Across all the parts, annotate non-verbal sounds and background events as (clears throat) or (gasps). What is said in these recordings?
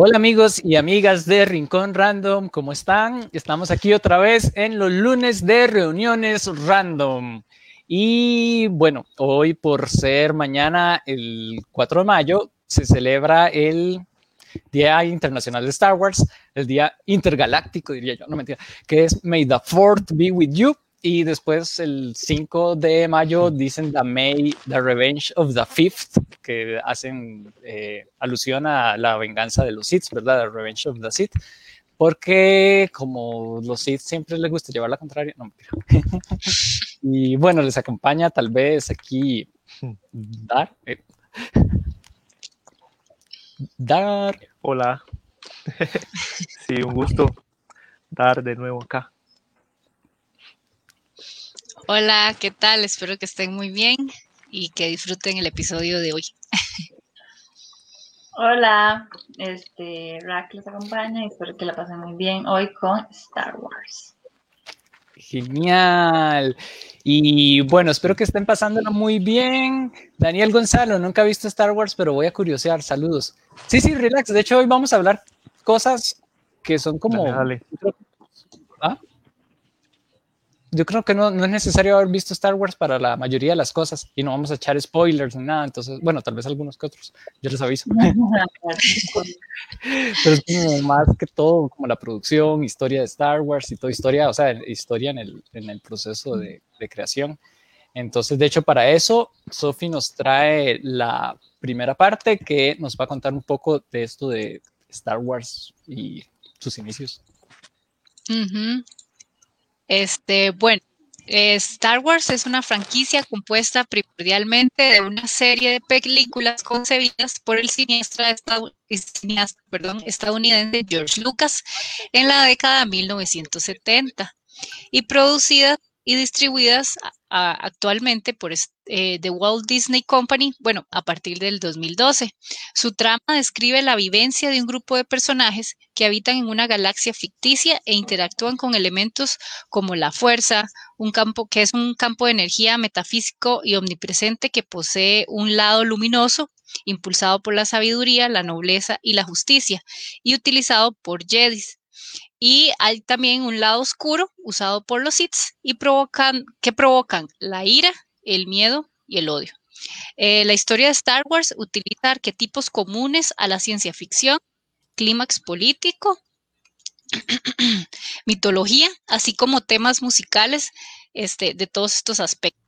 Hola amigos y amigas de Rincón Random, ¿cómo están? Estamos aquí otra vez en los lunes de reuniones random. Y bueno, hoy por ser mañana el 4 de mayo, se celebra el Día Internacional de Star Wars, el Día Intergaláctico, diría yo, no mentira, que es May the Fourth be with you. Y después el 5 de mayo dicen The May, The Revenge of the Fifth, que hacen eh, alusión a la venganza de los Sith, ¿verdad? The Revenge of the Sith. Porque como los Sith siempre les gusta llevar la contraria, no, (laughs) y bueno, les acompaña tal vez aquí Dar. Eh, Dar. Hola. (laughs) sí, un gusto dar de nuevo acá. Hola, ¿qué tal? Espero que estén muy bien y que disfruten el episodio de hoy. Hola, este Rack les acompaña y espero que la pasen muy bien hoy con Star Wars. Genial. Y bueno, espero que estén pasándolo muy bien. Daniel Gonzalo, nunca he visto Star Wars, pero voy a curiosear. Saludos. Sí, sí, relax. De hecho, hoy vamos a hablar cosas que son como... Dale, dale. ¿Ah? Yo creo que no, no, es necesario haber visto Star Wars para la mayoría de las cosas y no vamos a echar spoilers ni nada. Entonces, bueno, tal vez algunos que otros, yo les aviso. (laughs) Pero es como más que todo como la producción, historia de Star Wars y toda historia, o sea, historia en el, en el proceso de, de creación. Entonces, de hecho, para eso, Sophie nos trae la primera parte que nos va a contar un poco de esto de Star Wars y sus inicios. Uh -huh. Este, bueno, eh, Star Wars es una franquicia compuesta primordialmente de una serie de películas concebidas por el cineasta, estadounidense George Lucas en la década de 1970 y producidas y distribuidas actualmente por eh, The Walt Disney Company, bueno, a partir del 2012. Su trama describe la vivencia de un grupo de personajes que habitan en una galaxia ficticia e interactúan con elementos como la fuerza, un campo que es un campo de energía metafísico y omnipresente que posee un lado luminoso impulsado por la sabiduría, la nobleza y la justicia, y utilizado por Jedis, y hay también un lado oscuro usado por los Sith y provocan, que provocan la ira, el miedo y el odio. Eh, la historia de Star Wars utiliza arquetipos comunes a la ciencia ficción, clímax político, (clears throat) mitología, así como temas musicales este, de todos estos aspectos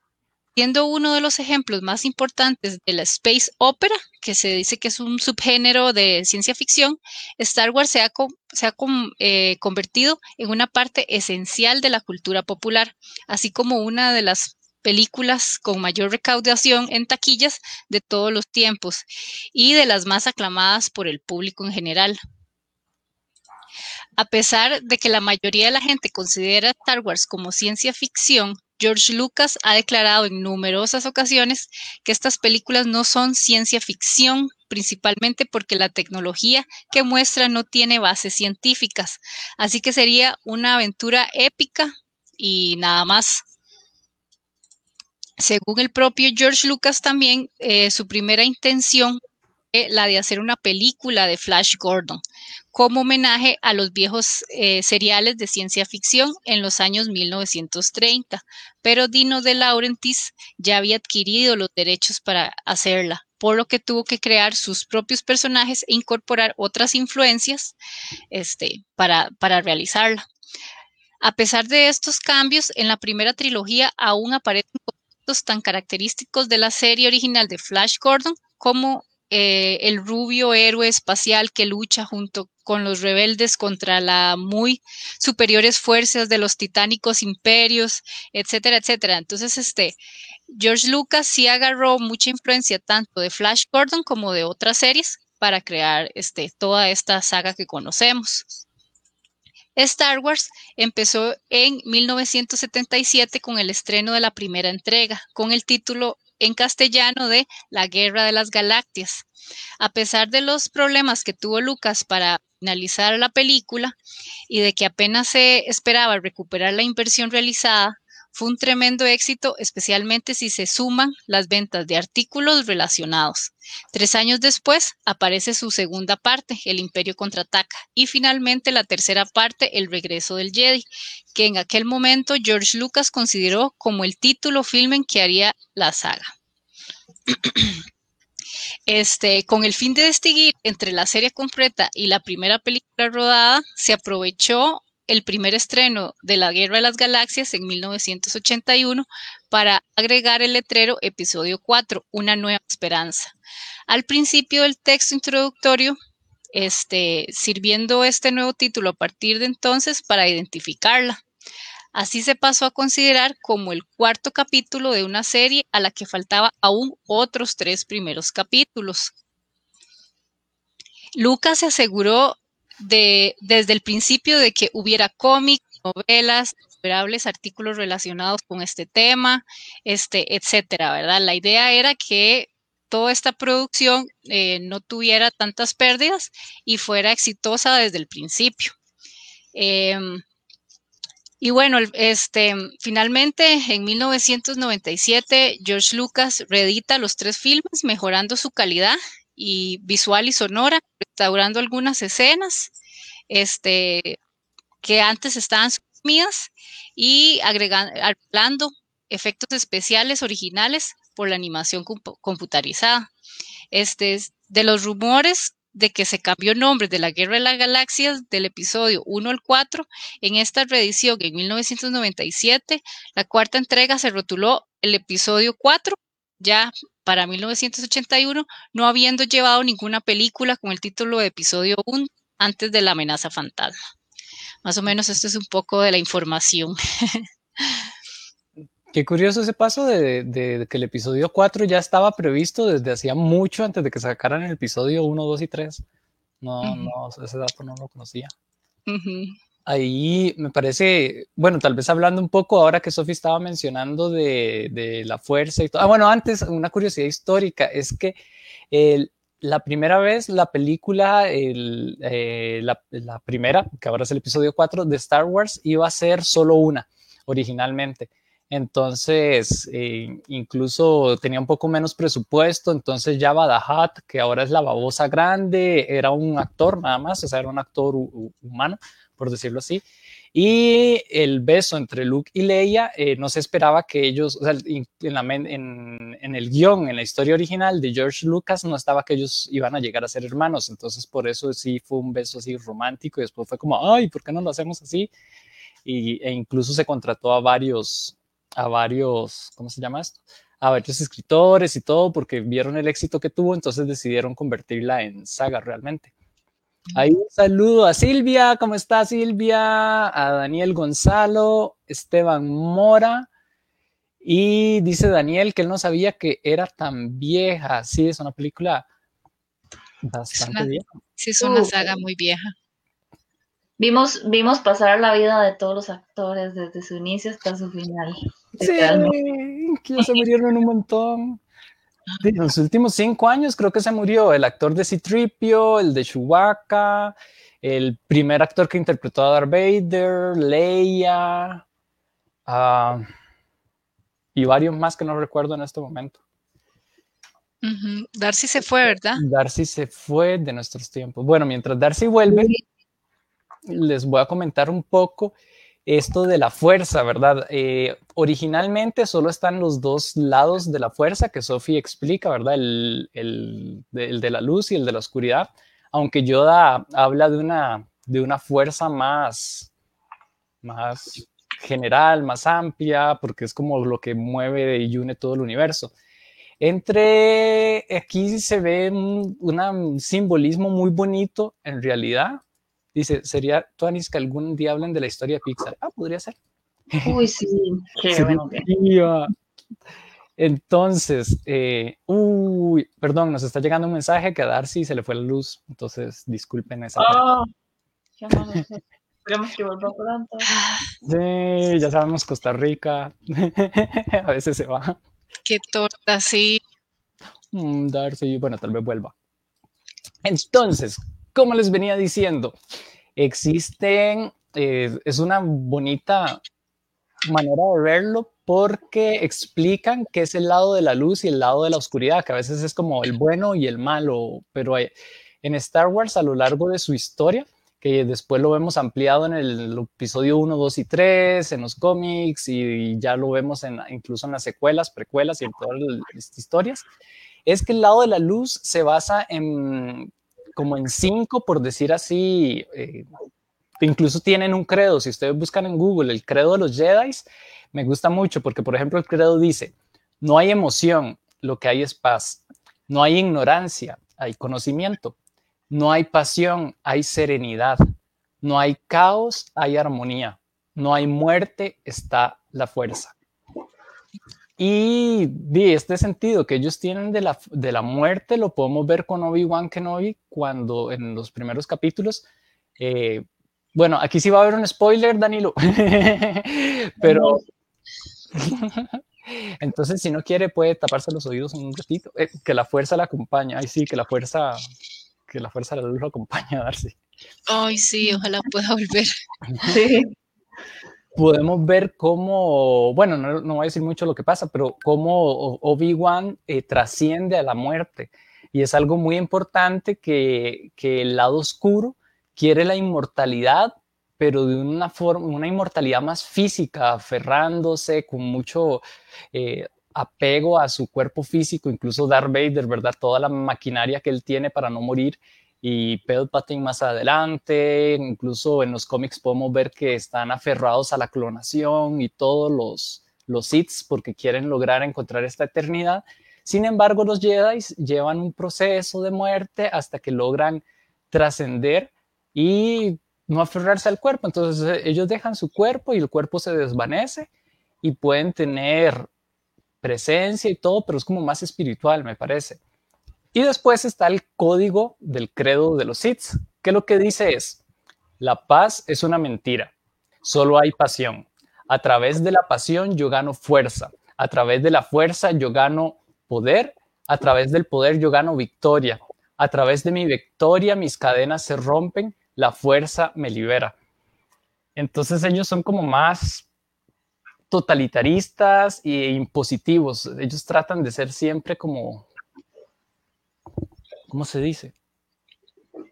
siendo uno de los ejemplos más importantes de la space opera, que se dice que es un subgénero de ciencia ficción, Star Wars se ha, eh, convertido en una parte esencial de la cultura popular, así como una de las películas con mayor recaudación en taquillas de todos los tiempos y de las más aclamadas por el público en general. A pesar de que la mayoría de la gente considera Star Wars como ciencia ficción, George Lucas ha declarado en numerosas ocasiones que estas películas no son ciencia ficción, principalmente porque la tecnología que muestra no tiene bases científicas. Así que sería una aventura épica y nada más. Según el propio George Lucas también, eh, su primera intención la de hacer una película de Flash Gordon, como homenaje a los viejos eh, seriales de ciencia ficción en los años 1930, pero Dino de Laurentiis ya había adquirido los derechos para hacerla, por lo que tuvo que crear sus propios personajes e incorporar otras influencias este, para, para realizarla. A pesar de estos cambios, en la primera trilogía aún aparecen conceptos tan característicos de la serie original de Flash Gordon como eh, el rubio héroe espacial que lucha junto con los rebeldes contra las muy superiores fuerzas de los titánicos imperios, etcétera, etcétera. Entonces, este, George Lucas sí agarró mucha influencia tanto de Flash Gordon como de otras series para crear este, toda esta saga que conocemos. Star Wars empezó en 1977 con el estreno de la primera entrega, con el título en castellano de La Guerra de las Galaxias. A pesar de los problemas que tuvo Lucas para finalizar la película y de que apenas se esperaba recuperar la inversión realizada, fue un tremendo éxito, especialmente si se suman las ventas de artículos relacionados. Tres años después aparece su segunda parte, El Imperio contraataca, y finalmente la tercera parte, El regreso del Jedi, que en aquel momento George Lucas consideró como el título filme que haría la saga. Este, con el fin de distinguir entre la serie completa y la primera película rodada, se aprovechó el primer estreno de La Guerra de las Galaxias en 1981 para agregar el letrero Episodio 4, Una Nueva Esperanza. Al principio del texto introductorio, este, sirviendo este nuevo título a partir de entonces para identificarla. Así se pasó a considerar como el cuarto capítulo de una serie a la que faltaba aún otros tres primeros capítulos. Lucas se aseguró de, desde el principio de que hubiera cómics, novelas, innumerables artículos relacionados con este tema, este, etcétera, ¿verdad? La idea era que toda esta producción eh, no tuviera tantas pérdidas y fuera exitosa desde el principio. Em, y bueno, este, finalmente en 1997 George Lucas reedita los tres filmes mejorando su calidad y visual y sonora, restaurando algunas escenas este, que antes estaban suprimidas y agregando efectos especiales originales por la animación computarizada. Este, de los rumores de que se cambió el nombre de la Guerra de las Galaxias del episodio 1 al 4, en esta reedición en 1997, la cuarta entrega se rotuló el episodio 4, ya para 1981, no habiendo llevado ninguna película con el título de episodio 1 antes de la amenaza fantasma. Más o menos esto es un poco de la información. (laughs) Qué curioso ese paso de, que el episodio 4 ya estaba previsto desde hacía mucho antes de que sacaran el episodio 1, 2 y 3. No, no, ese dato no lo conocía. Ahí me parece, bueno, tal vez hablando un poco ahora que Sophie estaba mencionando de, la fuerza y todo. Ah, bueno, antes, una curiosidad histórica es que la primera vez la película, eh, la, la, primera, que ahora es el episodio 4 de Star Wars, iba a ser solo una originalmente. Entonces, eh, incluso tenía un poco menos presupuesto. Entonces, ya Badahat, que ahora es la babosa grande, era un actor nada más, o sea, era un actor humano, por decirlo así. Y el beso entre Luke y Leia, eh, no se esperaba que ellos, o sea, en, en, el guion, en la historia original de George Lucas, no estaba que ellos iban a llegar a ser hermanos. Entonces, por eso sí fue un beso así romántico. Y después fue como, ay, ¿por qué no lo hacemos así? Y, e incluso se contrató a varios a varios, ¿cómo se llama esto? A varios escritores y todo, porque vieron el éxito que tuvo, entonces decidieron convertirla en saga realmente. Ahí un saludo a Silvia, ¿cómo está Silvia? A Daniel Gonzalo, Esteban Mora. Y dice Daniel que él no sabía que era tan vieja. Sí, es una película bastante vieja. Sí, es una saga muy vieja. Vimos, vimos pasar la vida de todos los actores desde su inicio hasta su final. Sí, que se murieron un montón. En los últimos cinco años creo que se murió el actor de Citripio, el de Chewbacca, el primer actor que interpretó a Darth Vader, Leia, uh, y varios más que no recuerdo en este momento. Darcy se fue, ¿verdad? Darcy se fue de nuestros tiempos. Bueno, mientras Darcy vuelve, les voy a comentar un poco esto de la fuerza, ¿verdad? Eh, originalmente solo están los dos lados de la fuerza que Sophie explica, ¿verdad? El, de la luz y el de la oscuridad, aunque Yoda habla de una, de una fuerza más, más general, más amplia, porque es como lo que mueve y une todo el universo. Entre aquí se ve un simbolismo muy bonito en realidad, Dice, ¿sería Tuanis que algún día hablen de la historia de Pixar? Ah, podría ser. Uy, sí. (laughs) Qué bueno. Entonces, eh, uy, perdón, nos está llegando un mensaje que a Darcy se le fue la luz. Entonces, disculpen esa. Oh, Esperemos que vuelva pronto. Sí, ya sabemos Costa Rica. (laughs) a veces se va. Qué torta, sí. Mm, Darcy, bueno, tal vez vuelva. Entonces, como les venía diciendo, existen, eh, es una bonita manera de verlo porque explican que es el lado de la luz y el lado de la oscuridad, que a veces es como el bueno y el malo, pero en Star Wars a lo largo de su historia, que después lo vemos ampliado en el episodio 1, 2 y 3, en los cómics y ya lo vemos incluso en las secuelas, precuelas y en todas las historias, es que el lado de la luz se basa en como en cinco, por decir así, eh, incluso tienen un credo. Si ustedes buscan en Google el credo de los Jedi, me gusta mucho porque, por ejemplo, el credo dice, no hay emoción, lo que hay es paz. No hay ignorancia, hay conocimiento. No hay pasión, hay serenidad. No hay caos, hay armonía. No hay muerte, está la fuerza. Y de este sentido que ellos tienen de la, de la muerte lo podemos ver con Obi-Wan Kenobi cuando en los primeros capítulos, eh, bueno, aquí sí va a haber un spoiler, Danilo, (laughs) pero (laughs) entonces si no quiere puede taparse los oídos un ratito, eh, que la fuerza la acompaña, ay sí, que la fuerza que la fuerza de la luz lo acompaña a Darcy. Ay, sí, ojalá pueda volver. Sí. Podemos ver cómo, bueno, no, no, voy a decir mucho lo que pasa, pero cómo Obi-Wan eh, trasciende a la muerte. Y es algo muy importante que, que el lado oscuro quiere la inmortalidad, pero de una forma, una inmortalidad más física, aferrándose con mucho eh, apego a su cuerpo físico, incluso Darth Vader, ¿verdad? Toda la maquinaria que él tiene para no morir y Palpatine más adelante, incluso en los cómics podemos ver que están aferrados a la clonación y todos los, los porque quieren lograr encontrar esta eternidad. Sin embargo, los Jedi llevan un proceso de muerte hasta que logran trascender y no aferrarse al cuerpo. Entonces ellos dejan su cuerpo y el cuerpo se desvanece y pueden tener presencia y todo, pero es como más espiritual, me parece. Y después está el código del credo de los Sith, que lo que dice es, la paz es una mentira, solo hay pasión. A través de la pasión yo gano fuerza, a través de la fuerza yo gano poder, a través del poder yo gano victoria, a través de mi victoria mis cadenas se rompen, la fuerza me libera. Entonces ellos son como más totalitaristas e impositivos. Ellos tratan de ser siempre como, ¿cómo se dice?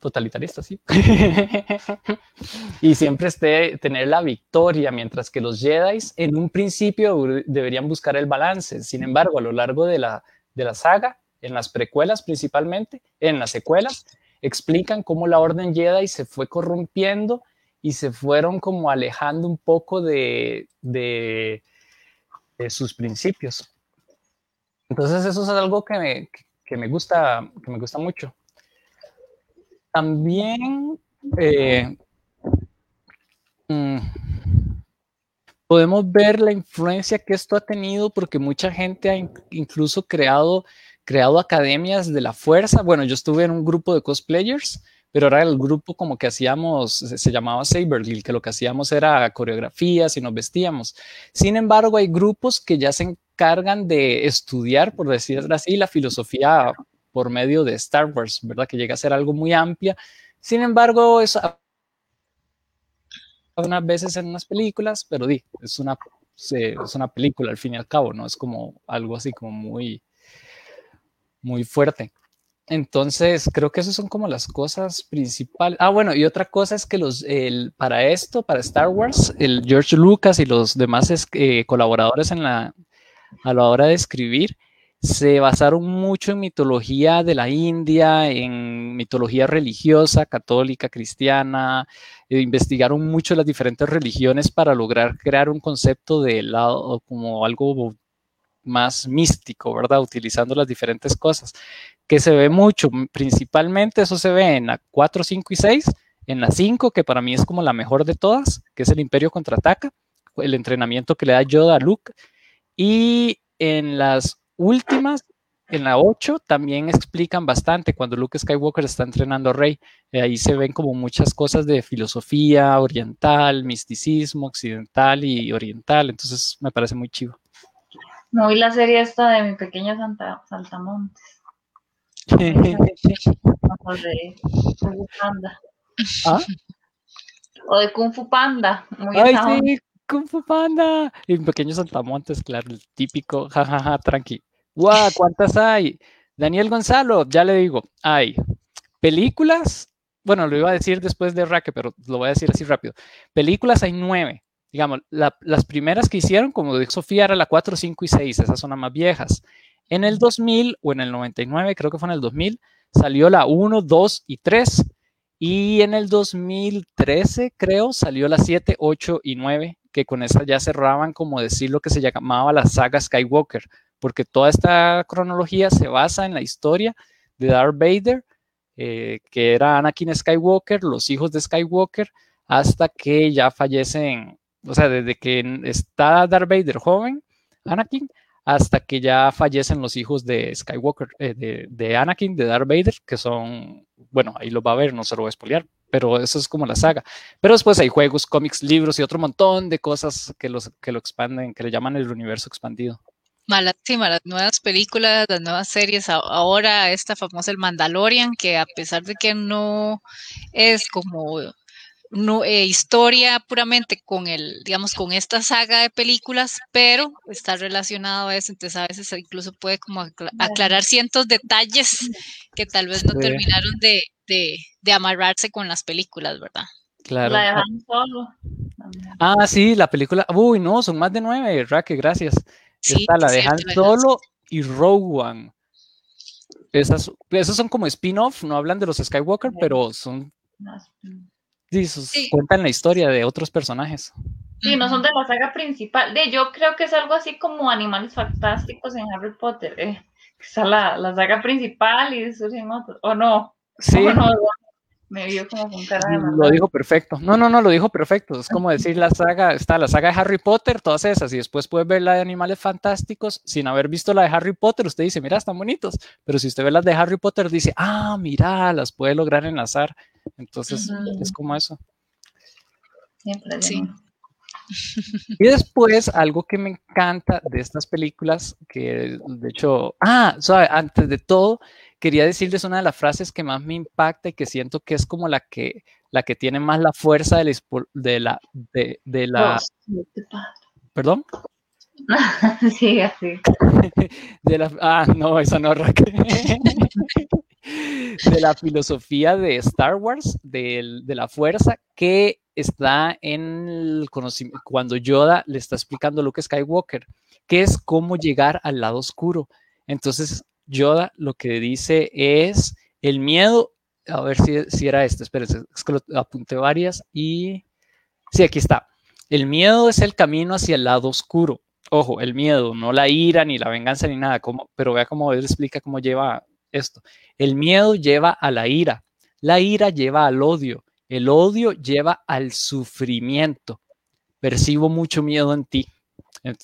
Totalitaristas, sí. (laughs) y siempre esté, tener la victoria, mientras que los Jedi en un principio deberían buscar el balance. Sin embargo, a lo largo de la, de la saga, en las precuelas principalmente, en las secuelas, explican cómo la Orden Jedi se fue corrompiendo y se fueron como alejando un poco de, de, sus principios. Entonces eso es algo que me, que me, gusta, que me gusta mucho. También eh, mm, podemos ver la influencia que esto ha tenido porque mucha gente ha incluso creado, creado academias de la fuerza. Bueno, yo estuve en un grupo de cosplayers pero ahora el grupo como que hacíamos, se, llamaba Saberly, que lo que hacíamos era coreografías y nos vestíamos. Sin embargo, hay grupos que ya se encargan de estudiar, por decirlo así, la filosofía por medio de Star Wars, ¿verdad? Que llega a ser algo muy amplia. Sin embargo, es unas veces en unas películas, pero di, es una, es una película al fin y al cabo, ¿no? Es como algo así como muy, muy fuerte. Entonces, creo que esas son como las cosas principales. Ah, bueno, y otra cosa es que los, el, para esto, para Star Wars, el George Lucas y los demás eh, colaboradores en la, a la hora de escribir, se basaron mucho en mitología de la India, en mitología religiosa, católica, cristiana, e investigaron mucho las diferentes religiones para lograr crear un concepto de lado como algo más místico, ¿verdad? Utilizando las diferentes cosas que se ve mucho, principalmente eso se ve en la 4, 5 y 6, en la 5, que para mí es como la mejor de todas, que es el Imperio contraataca, el entrenamiento que le da Yoda a Luke, y en las últimas, en la 8, también explican bastante cuando Luke Skywalker está entrenando a Rey. Eh, ahí se ven como muchas cosas de filosofía oriental, misticismo occidental y oriental. Entonces me parece muy chivo. No vi la serie esta de mi pequeño Santa, Saltamontes. (laughs) O de Kung Fu Panda. ¿Ah? O de Kung Fu Panda. Muy Ay, sí. Kung Fu Panda. Y Pequeños Saltamontes, claro, el típico, jajaja, tranqui. ¡Guau! ¿Cuántas hay? Daniel Gonzalo, ya le digo, hay películas, bueno, lo iba a decir después de Raque, pero lo voy a decir así rápido. Películas hay nueve. Digamos, la- las primeras que hicieron, como dijo Sofía, era la 4, 5 y 6, esas son las más viejas. En el 2000 o en el 99, creo que fue en el 2000, salió la 1, 2 y 3. Y en el 2013, creo, salió la 7, 8 y 9, que con esa ya cerraban, como decir, lo que se llamaba la saga Skywalker, porque toda esta cronología se basa en la historia de Darth Vader, eh, que era Anakin Skywalker, los hijos de Skywalker, hasta que ya fallecen, o sea, desde que está Darth Vader joven, Anakin, hasta que ya fallecen los hijos de Skywalker, eh, de, Anakin, de Darth Vader, que son, bueno, ahí lo va a ver, no se lo voy a spoilear, pero eso es como la saga. Pero después hay juegos, cómics, libros y otro montón de cosas que, los, que lo expanden, que le llaman el universo expandido. Mala, sí, ma, las nuevas películas, las nuevas series, ahora esta famosa El Mandalorian, que a pesar de que no es como no, eh, historia puramente con el, digamos, con esta saga de películas, pero está relacionado a eso, entonces a veces incluso puede como acla- aclarar cientos detalles que tal vez no Sí. terminaron de, de, de amarrarse con las películas, ¿verdad? Claro. La dejan solo. Ah, sí, la película. Uy, no, son más de nueve, Raque, gracias. Sí, Está la es de cierto, Han ¿verdad? Solo y Rogue One. Esas, esos son como spin-off, no hablan de los Skywalker, pero son, esos Sí. cuentan la historia de otros personajes. Sí, no son de la saga principal. De, yo creo que es algo así como Animales Fantásticos en Harry Potter. Eh. Está la, la saga principal y surgen otros. ¿O no? Sí, ¿O no? Me vio como con cara de lo dijo perfecto. No, no, no, lo dijo perfecto. Es como decir la saga, está la saga de Harry Potter, todas esas, y después puedes ver la de Animales Fantásticos sin haber visto la de Harry Potter. Usted dice, mira, están bonitos. Pero si usted ve las de Harry Potter, dice, ah, mira, las puede lograr enlazar. Entonces, es como eso. Siempre Sí. Y después, algo que me encanta de estas películas, que de hecho, ah, suave, antes de todo, quería decirles una de las frases que más me impacta y que siento que es como la que, la que tiene más la fuerza de la, de la, de, de perdón, (laughs) Sí, así. (laughs) de la, ah, no, esa no, Raquel. (laughs) de la filosofía de Star Wars, del- de la fuerza, que está en el conocimiento, cuando Yoda le está explicando a Luke Skywalker, que es cómo llegar al lado oscuro. Entonces, Yoda lo que dice es el miedo, a ver si, si era este, espérense, es apunté varias y... Sí, aquí está. El miedo es el camino hacia el lado oscuro. Ojo, el miedo, no la ira, ni la venganza, ni nada, como, pero vea cómo él explica cómo lleva esto. El miedo lleva a la ira, la ira lleva al odio, el odio lleva al sufrimiento. Percibo mucho miedo en ti,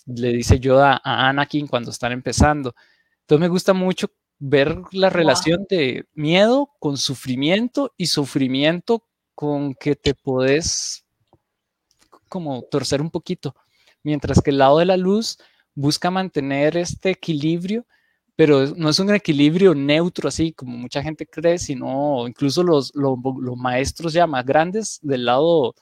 le dice Yoda a Anakin cuando están empezando. Entonces me gusta mucho ver la relación de miedo con sufrimiento y sufrimiento con que te podés como torcer un poquito, mientras que el lado de la luz busca mantener este equilibrio, pero no es un equilibrio neutro así como mucha gente cree, sino incluso los, los, los maestros ya más grandes del lado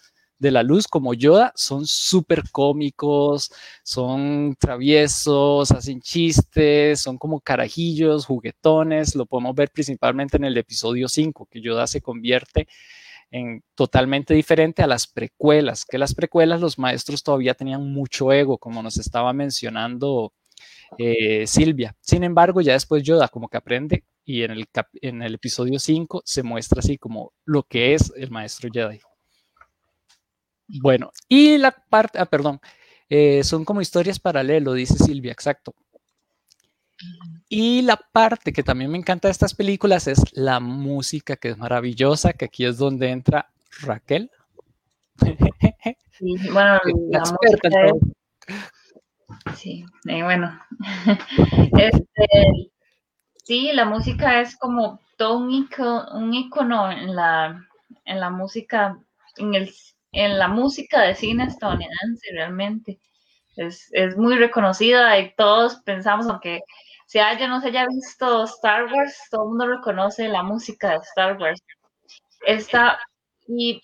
de la luz como Yoda son súper cómicos, son traviesos, hacen chistes, son como carajillos, juguetones, lo podemos ver principalmente en el episodio 5, que Yoda se convierte en totalmente diferente a las precuelas, que las precuelas los maestros todavía tenían mucho ego, como nos estaba mencionando eh, Silvia. Sin embargo, ya después Yoda como que aprende y en el, cap en el episodio 5 se muestra así como lo que es el maestro Jedi. Bueno, y la parte, ah, perdón, eh, son como historias paralelas, dice Silvia, exacto. Y la parte que también me encanta de estas películas es la música, que es maravillosa, que aquí es donde entra Raquel. Sí, bueno, (laughs) La experta es-. Sí, eh, bueno. (laughs) Este, sí, la música es como todo un icono, un en la, en la música, en el, en la música de cine estadounidense realmente. Es, es muy reconocida y todos pensamos, aunque se haya no se haya visto Star Wars, todo el mundo reconoce la música de Star Wars. Y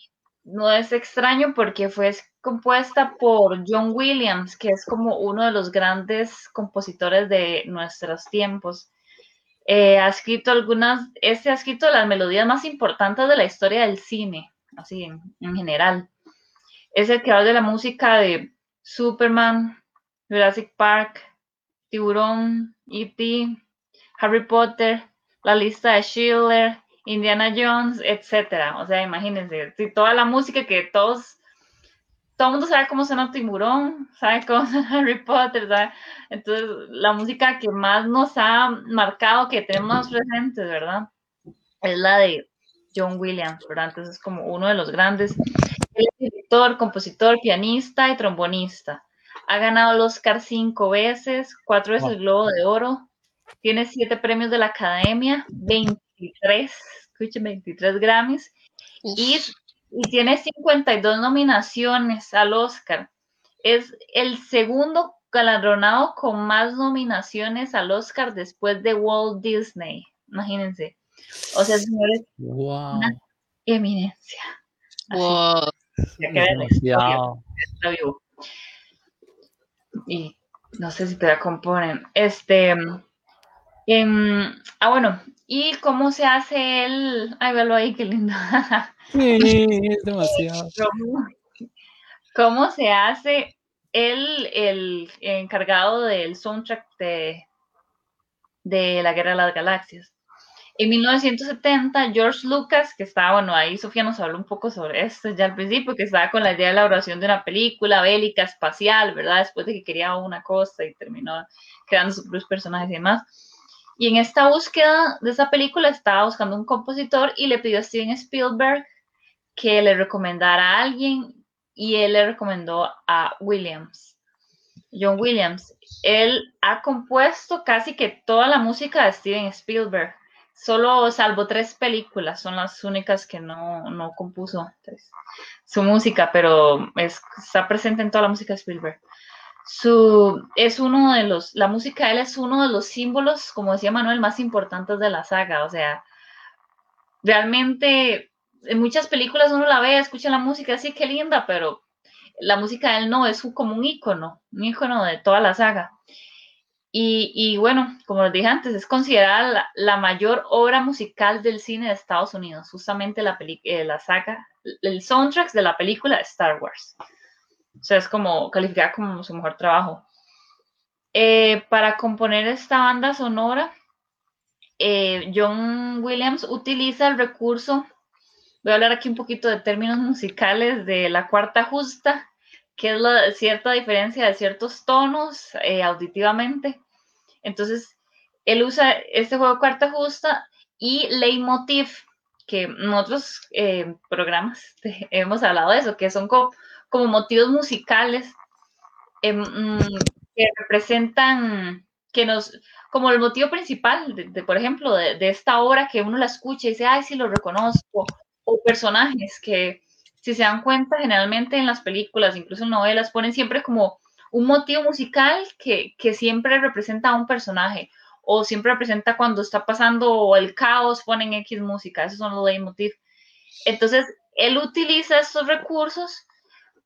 no es extraño porque fue compuesta por John Williams, que es como uno de los grandes compositores de nuestros tiempos. Eh, ha escrito algunas, este ha escrito las melodías más importantes de la historia del cine, así en, en general. Es el creador de la música de Superman, Jurassic Park, Tiburón, E.T., Harry Potter, la lista de Schiller, Indiana Jones, etcétera. O sea, imagínense, si toda la música que todos, todo el mundo sabe cómo suena Tiburón, sabe cómo (laughs) suena Harry Potter, ¿sabe? Entonces, la música que más nos ha marcado, que tenemos presentes, ¿verdad? Es la de John Williams, ¿verdad? Entonces, es como uno de los grandes. Él es director, compositor, pianista y trombonista. Ha ganado el Oscar cinco veces, cuatro veces el Globo de Oro, tiene siete premios de la Academia, 23, escuchen, 23 Grammys y, y, tiene 52 nominaciones al Oscar. Es el segundo galardonado con más nominaciones al Oscar después de Walt Disney. Imagínense. O sea, señores, wow. una eminencia. Wow. Está vivo. Y no sé si te la componen. Este, eh, ah, bueno, ¿y cómo se hace el...? Ay, velo ahí, qué lindo. (laughs) Sí, es demasiado. (laughs) ¿Cómo, cómo se hace el, el, encargado del soundtrack de, de La Guerra de las Galaxias? En 1970, George Lucas, que estaba, bueno, ahí Sofía nos habló un poco sobre esto ya al principio, que estaba con la idea de la elaboración de una película bélica espacial, ¿verdad? Después de que quería una cosa y terminó creando sus propios personajes y demás y en esta búsqueda de esa película estaba buscando un compositor y le pidió a Steven Spielberg que le recomendara a alguien y él le recomendó a Williams, John Williams. Él ha compuesto casi que toda la música de Steven Spielberg, solo salvo tres películas, son las únicas que no, no compuso su música, pero es, está presente en toda la música de Spielberg su, es uno de los, la música de él es uno de los símbolos, como decía Manuel, más importantes de la saga. O sea, realmente en muchas películas uno la ve, escucha la música, así que linda, pero la música de él no, es como un ícono, un ícono de toda la saga. Y, y bueno, como les dije antes, es considerada la, mayor obra musical del cine de Estados Unidos, justamente la, eh, la saga, el soundtrack de la película Star Wars. O sea, es como calificada como su mejor trabajo. Eh, para componer esta banda sonora, eh, John Williams utiliza el recurso, voy a hablar aquí un poquito de términos (laughs) musicales, de la cuarta justa, que es la cierta diferencia de ciertos tonos eh, auditivamente. Entonces, él usa este juego de cuarta justa y leitmotiv, que en otros eh, programas (laughs) hemos hablado de eso, que son como como motivos musicales eh, que representan, que nos, como el motivo principal, de, de por ejemplo, de, de, esta obra que uno la escucha y dice, ay, sí lo reconozco, o personajes que, si se dan cuenta, generalmente en las películas, incluso en novelas, ponen siempre como un motivo musical que, que siempre representa a un personaje, o siempre representa cuando está pasando el caos, ponen X música, esos son los leitmotiv. Entonces, él utiliza estos recursos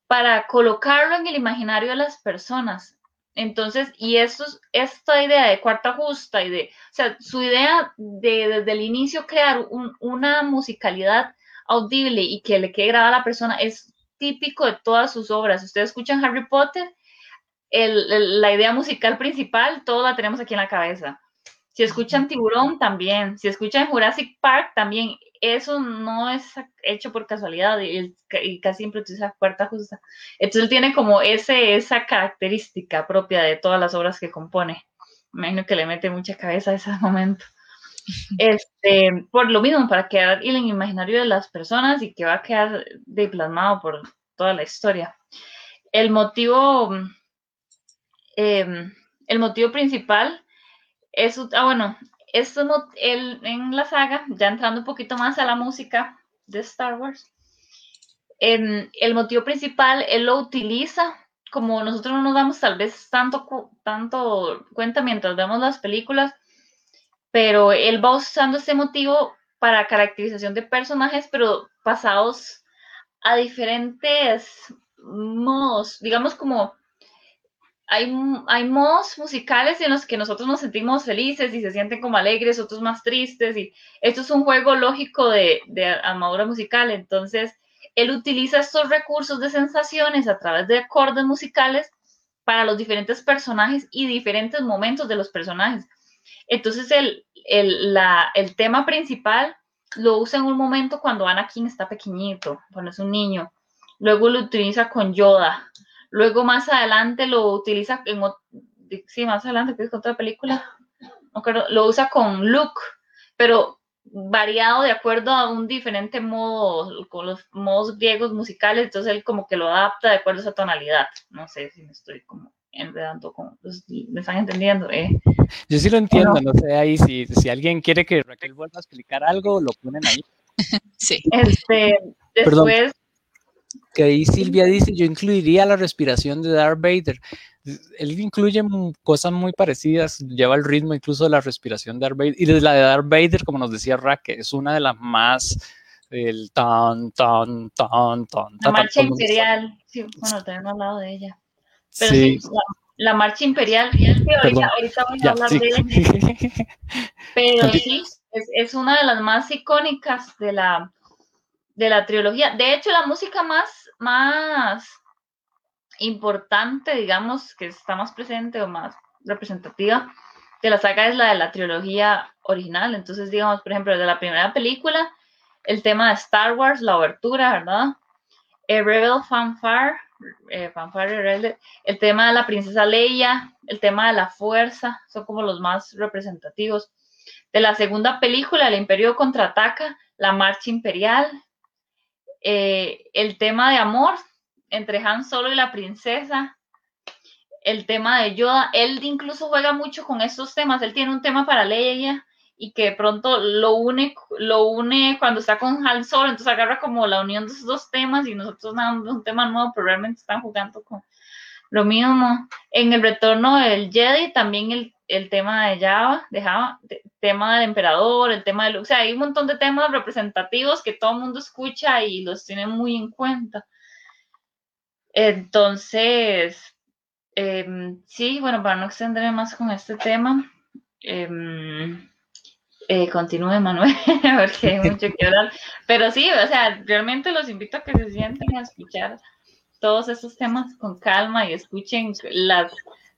para colocarlo en el imaginario de las personas. Entonces, y esto, esta idea de cuarta justa y de, o sea, su idea de desde el inicio crear un, una musicalidad audible y que le quede grabada a la persona es típico de todas sus obras. Ustedes escuchan Harry Potter, la idea musical principal, todo la tenemos aquí en la cabeza. Si escuchan Tiburón, también. Si escuchan Jurassic Park, también eso no es hecho por casualidad y, y casi siempre utiliza cuarta justa. Entonces tiene como ese, esa característica propia de todas las obras que compone. Me imagino que le mete mucha cabeza a ese momento. Este, por lo mismo, para quedar en el imaginario de las personas y que va a quedar de plasmado por toda la historia. El motivo, eh, el motivo principal es, ah, bueno, esto el, en la saga, ya entrando un poquito más a la música de Star Wars, en, el motivo principal él lo utiliza como nosotros no nos damos tal vez tanto, tanto cuenta mientras vemos las películas, pero él va usando ese motivo para caracterización de personajes, pero pasados a diferentes modos, digamos como hay, hay modos musicales en los que nosotros nos sentimos felices y se sienten como alegres, otros más tristes, y esto es un juego lógico de, de armadura musical, entonces él utiliza estos recursos de sensaciones a través de acordes musicales para los diferentes personajes y diferentes momentos de los personajes. Entonces el, el, la, el tema principal lo usa en un momento cuando Anakin está pequeñito, cuando es un niño. Luego lo utiliza con Yoda. Luego más adelante lo utiliza en sí, más adelante, que es otra película. lo usa con Luke, pero variado de acuerdo a un diferente modo, con los modos griegos musicales, entonces él como que lo adapta de acuerdo a esa tonalidad. No sé si me estoy como enredando, con, pues, me están entendiendo. Eh. Yo sí lo entiendo, no sé ahí si, si alguien quiere que Raquel vuelva a explicar algo, lo ponen ahí. (laughs) Sí. Este, después... que ahí Silvia dice, yo incluiría la respiración de Darth Vader. Él incluye cosas muy parecidas, lleva el ritmo incluso de la respiración de Darth Vader. Y la de Darth Vader, como nos decía Raquel, es una de las más el tan, tan, tan, tan. La marcha imperial, sí, bueno, tenemos hablado de ella. Pero sí, la, marcha imperial, ahorita, ahorita voy a hablar de ella. (laughs) Pero sí, es, es, una de las más icónicas de la, de la trilogía. De hecho, la música más, más importante, digamos, que está más presente o más representativa de la saga es la de la trilogía original. Entonces, digamos, por ejemplo, de la primera película, el tema de Star Wars, la obertura, ¿verdad? El Rebel Fanfare, eh, Fanfare el tema de la princesa Leia, el tema de la fuerza, son como los más representativos. De la segunda película, El Imperio contraataca, la marcha imperial, eh, el tema de amor entre Han Solo y la princesa, el tema de Yoda, él incluso juega mucho con estos temas, él tiene un tema para Leia y que de pronto lo une, lo une cuando está con Han Solo, entonces agarra como la unión de esos dos temas y nosotros damos un tema nuevo, pero realmente están jugando con lo mismo. En el retorno del Jedi también el, el tema de Java, de Java, tema del emperador, el tema de... O sea, hay un montón de temas representativos que todo el mundo escucha y los tiene muy en cuenta. Entonces, em, sí, bueno, para no extenderme más con este tema, eh, eh, continúe Manuel, (laughs) porque hay mucho que hablar. Pero sí, o sea, realmente los invito a que se sienten a escuchar todos estos temas con calma y escuchen las,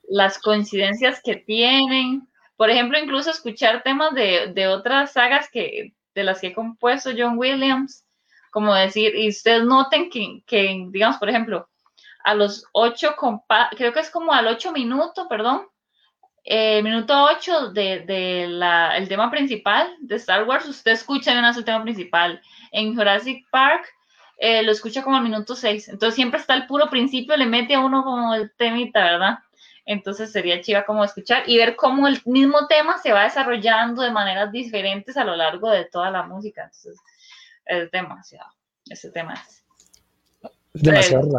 las coincidencias que tienen. Por ejemplo, incluso escuchar temas de, de otras sagas que, de las que ha compuesto John Williams, como decir, y ustedes noten que, que digamos, por ejemplo, a los ocho, creo que es como al ocho minutos, perdón, eh, minuto 8 de, de la, el tema principal de Star Wars, usted escucha de el tema principal. En Jurassic Park eh, lo escucha como al minuto 6. Entonces siempre está el puro principio, le mete a uno como el temita, ¿verdad? Entonces sería chiva como escuchar y ver cómo el mismo tema se va desarrollando de maneras diferentes a lo largo de toda la música. Entonces es demasiado. Ese tema es. Demasiado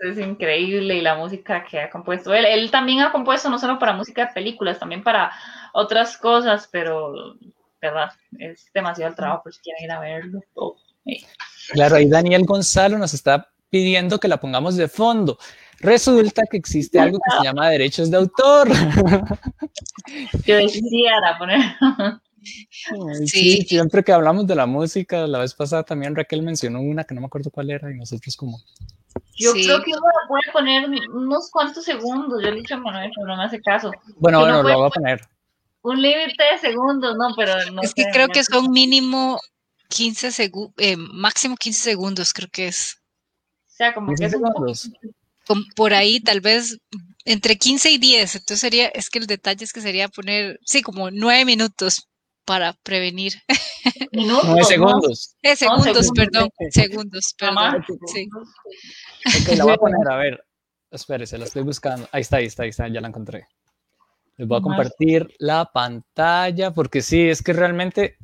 es increíble y la música que ha compuesto. Él, él también ha compuesto no solo para música de películas, también para otras cosas, pero, ¿verdad? Es demasiado el trabajo por si quieren ir a verlo. Claro, ahí Daniel Gonzalo nos está pidiendo que la pongamos de fondo. Resulta que existe algo que se llama derechos de autor. Yo quisiera poner. Sí. siempre que hablamos de la música, la vez pasada también Raquel mencionó una que no me acuerdo cuál era y nosotros como, yo creo que voy a poner unos cuantos segundos. Yo le he dicho a Manuel, pero no me hace caso. Bueno, bueno, lo voy a poner. Un límite de segundos, no, pero no. Es que creo que son mínimo 15 segundos, eh, máximo 15 segundos, creo que es. O sea, como que segundos. Por ahí, tal vez entre 15 y 10. Entonces sería, es que el detalle es que sería poner, sí, como 9 minutos para prevenir. (laughs) Minutos. 9 segundos. Eh, segundos, perdón. Segundos, perdón. Sí. Ok, la voy a poner, a ver. Espérese, la estoy buscando. Ahí está, ahí está, ahí está, ya la encontré. Les voy a compartir la pantalla porque sí, es que realmente,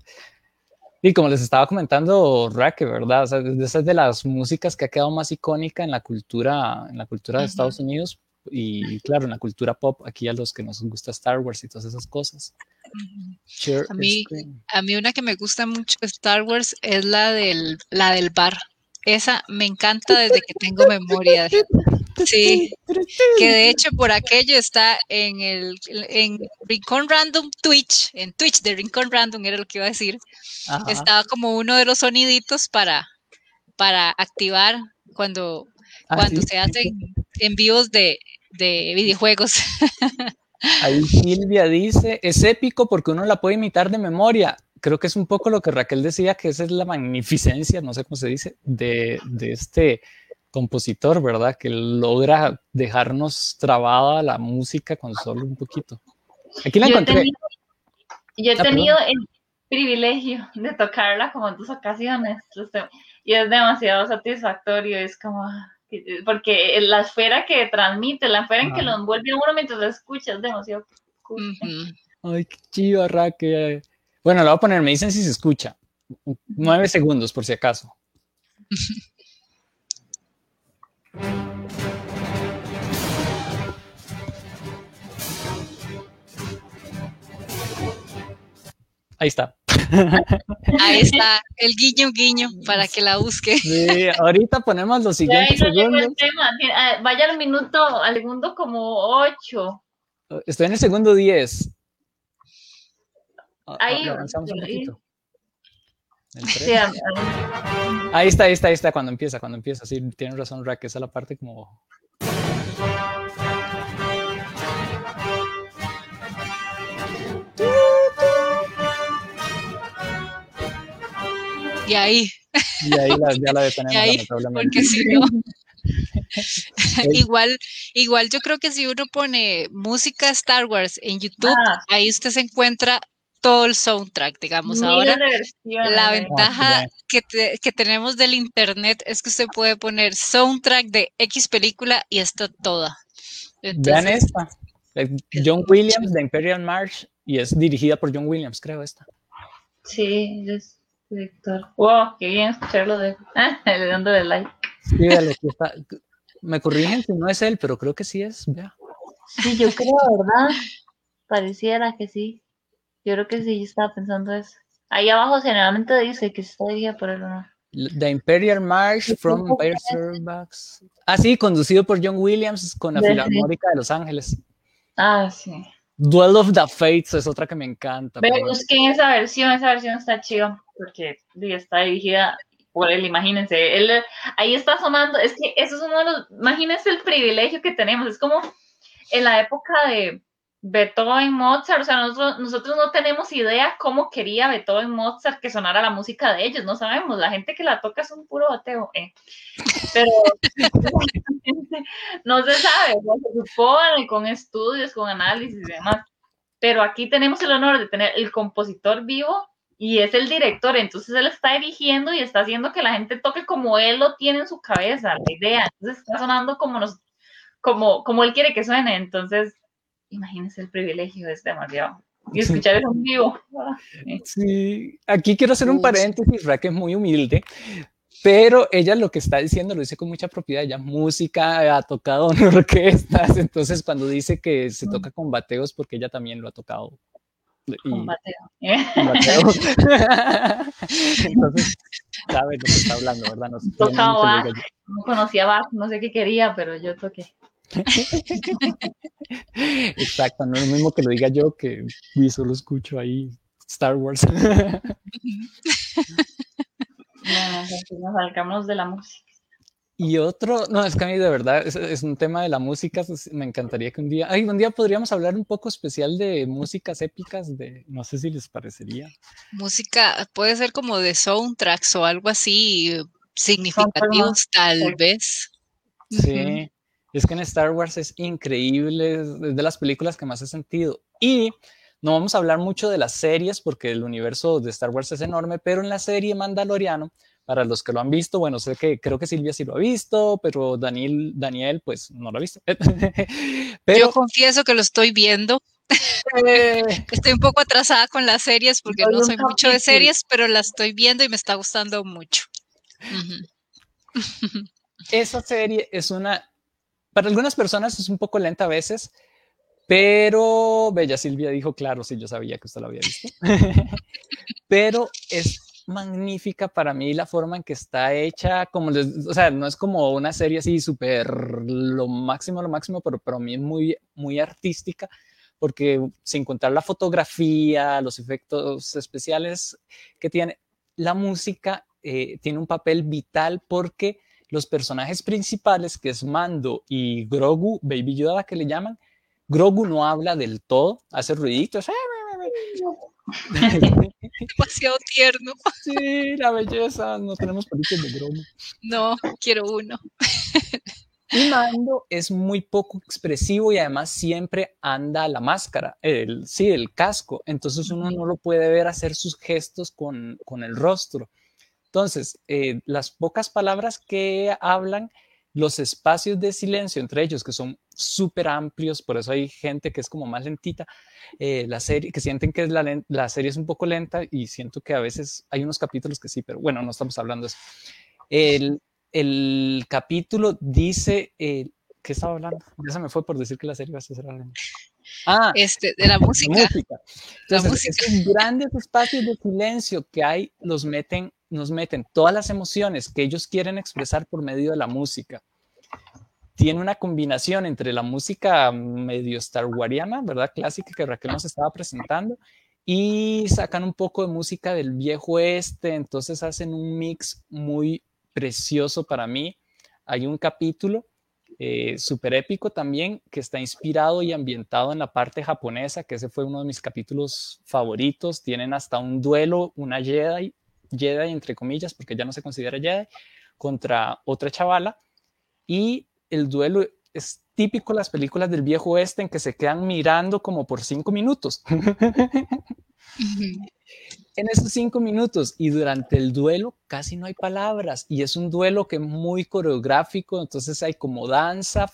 y como les estaba comentando Raque, ¿verdad? O sea, esa es de las músicas que ha quedado más icónica en la cultura, en la cultura de Estados Unidos y claro, en la cultura pop, aquí a los que nos gusta Star Wars y todas esas cosas. a, mí, a mí una que me gusta mucho de Star Wars es la del, la del bar Esa me encanta desde que tengo memoria. (laughs) Sí, que de hecho por aquello está en el en Rincón Random Twitch, en Twitch de Rincón Random era lo que iba a decir. Estaba como uno de los soniditos para, para activar cuando, ah, cuando se hacen envíos de, de videojuegos. (laughs) Ahí Silvia dice, es épico porque uno la puede imitar de memoria. Creo que es un poco lo que Raquel decía, que esa es la magnificencia, no sé cómo se dice, de, de este compositor, ¿verdad? Que logra dejarnos trabada la música con solo un poquito. Aquí la encontré. yo he ah, tenido el privilegio de tocarla como en dos ocasiones y es demasiado satisfactorio, es como, porque la esfera que transmite, la esfera en que lo envuelve uno mientras lo escucha es demasiado Ay, qué chido, Raquel. Bueno, lo voy a poner, me dicen si se escucha. Nueve segundos, por si acaso. (laughs) Ahí está. Ahí está, el guiño guiño para que la busque. Sí, ahorita ponemos los siguientes segundos. Ah, vaya al minuto, al segundo como ocho. Estoy en el segundo diez. Ah, ahí, ah, ahí está, ahí está, ahí está, cuando empieza, cuando empieza. Sí, tienes razón, Rack, esa es la parte como Y ahí. Y ahí ya la (laughs) detenemos. porque si no. (laughs) igual, igual yo creo que si uno pone música Star Wars en YouTube, ah. ahí usted se encuentra todo el soundtrack, digamos. Ahora, la eh. ventaja ah, que, que, tenemos del internet es que usted puede poner soundtrack de X película y está toda. Vean esta. John Williams de Imperial March y es dirigida por John Williams, creo esta. Sí, es Víctor. Wow, qué bien escucharlo de (laughs) le dándole like. Sí, está. Me corrigen si no es él, pero creo que sí es. Vea. Sí, yo creo, ¿verdad? Pareciera que sí. Yo creo que sí, yo estaba pensando eso. Ahí abajo generalmente dice que está día por el honor. The Imperial March from Empire Starbucks. Ah, sí, conducido por John Williams con la Filarmónica de Los Ángeles. Ah, sí. Duel of the Fates es otra que me encanta. Pero busquen esa versión, esa versión está chido porque está dirigida por él, imagínense, él ahí está sonando, es que eso es uno de los, imagínense el privilegio que tenemos, es como en la época de Beethoven, Mozart, o sea, nosotros, nosotros no tenemos idea cómo quería Beethoven, Mozart que sonara la música de ellos, no sabemos, la gente que la toca es un puro bateo, eh. pero (laughs) no se sabe, se supone con estudios, con análisis y demás, pero aquí tenemos el honor de tener el compositor vivo y es el director, entonces él está dirigiendo y está haciendo que la gente toque como él lo tiene en su cabeza, la idea, entonces está sonando como, nos, como, como él quiere que suene, entonces imagínense el privilegio, es demasiado. Y escuchar eso en vivo. Sí, aquí quiero hacer un paréntesis, Rack es muy humilde, pero ella lo que está diciendo lo dice con mucha propiedad, ella música, ha tocado (laughs) en orquestas, entonces cuando dice que se toca con bateos, porque ella también lo ha tocado y, (laughs) (laughs) Entonces, sabe lo que está hablando, ¿verdad? No, no conocía Bach, no sé qué quería, pero yo toqué. (laughs) Exacto, no es lo mismo que lo diga yo, que solo escucho ahí Star Wars. (laughs) no, nos salgamos de la música. Y otro, no, es que a mí de verdad es, un tema de la música, me encantaría que un día, ay, un día podríamos hablar un poco especial de músicas épicas, de, no sé si les parecería. Música, puede ser como de soundtracks o algo así significativos tal vez. Sí, es que en Star Wars es increíble, es de las películas que más he sentido. Y no vamos a hablar mucho de las series porque el universo de Star Wars es enorme, pero en la serie Mandaloriano para los que lo han visto, bueno, sé que creo que Silvia sí lo ha visto, pero Daniel, Daniel pues no lo ha visto. (laughs) pero, Yo confieso que lo estoy viendo. Eh. (laughs) estoy un poco atrasada con las series porque no soy mucho de series, pero la estoy viendo y me está gustando mucho. Esa serie es una, para algunas personas es un poco lenta a veces, pero Bella Silvia dijo, claro, sí, yo sabía que usted lo había visto, (laughs) pero es magnífica para mí la forma en que está hecha, como o sea, no es como una serie así súper lo máximo, lo máximo, pero para mí es muy, muy artística, porque sin contar la fotografía, los efectos especiales que tiene, la música eh, tiene un papel vital porque los personajes principales, que es Mando y Grogu, Baby Yoda que le llaman, Grogu no habla del todo, hace ruiditos. (laughs) Demasiado tierno. Sí, la belleza. No tenemos peluches de Grogu. No, quiero uno. Y Mando es muy poco expresivo y además siempre anda la máscara, el, sí, el casco. Entonces uno no lo puede ver hacer sus gestos con, con el rostro. Entonces, eh, las pocas palabras que hablan, los espacios de silencio entre ellos, que son súper amplios, por eso hay gente que es como más lentita, eh, la serie, que sienten que la, la, serie es un poco lenta y siento que a veces hay unos capítulos que sí, pero bueno, no estamos hablando de eso. El, el capítulo dice, eh, ¿qué estaba hablando? Ya se me fue por decir que la serie va a ser lenta. Ah, este, de la música. La música. Entonces, esos grandes espacios de silencio que hay los meten nos meten todas las emociones que ellos quieren expresar por medio de la música. Tiene una combinación entre la música medio Star Wariana, ¿verdad? Clásica que Raquel nos estaba presentando, y sacan un poco de música del viejo este, entonces hacen un mix muy precioso para mí. Hay un capítulo eh, súper épico también que está inspirado y ambientado en la parte japonesa, que ese fue uno de mis capítulos favoritos. Tienen hasta un duelo, una Jedi Jedi, entre comillas, porque ya no se considera Jedi, contra otra chavala. Y el duelo es típico de las películas del viejo oeste en que se quedan mirando como por cinco minutos. en esos cinco minutos y durante el duelo casi no hay palabras y es un duelo que es muy coreográfico, entonces hay como danza,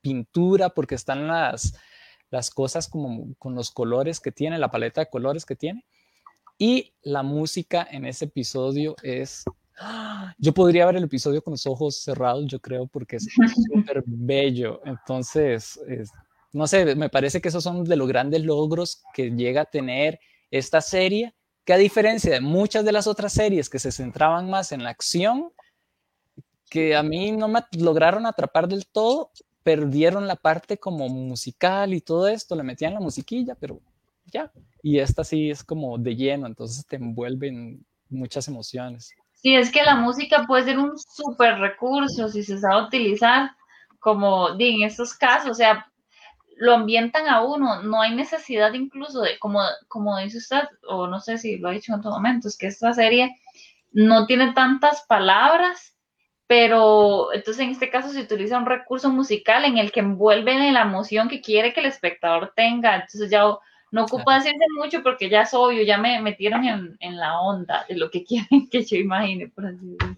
pintura, porque están las, las cosas como con los colores que tiene, la paleta de colores que tiene. Y la música en ese episodio es... Yo podría ver el episodio con los ojos cerrados, yo creo, porque es (laughs) súper bello. Entonces, no sé, me parece que esos son de los grandes logros que llega a tener esta serie, que a diferencia de muchas de las otras series que se centraban más en la acción, que a mí no me lograron atrapar del todo, perdieron la parte como musical y todo esto, le metían la musiquilla, pero ya. Y esta sí es como de lleno, entonces te envuelven muchas emociones. Sí, es que la música puede ser un súper recurso si se sabe utilizar, como en estos casos, o sea, lo ambientan a uno, no hay necesidad incluso de, como, como dice usted, o no sé si lo ha dicho en otro momento, es que esta serie no tiene tantas palabras, pero entonces en este caso se utiliza un recurso musical en el que envuelven la emoción que quiere que el espectador tenga, entonces ya no ocupa decirse mucho porque ya es obvio, ya me metieron en, en, la onda de lo que (laughs) quieren que yo imagine, por así decirlo.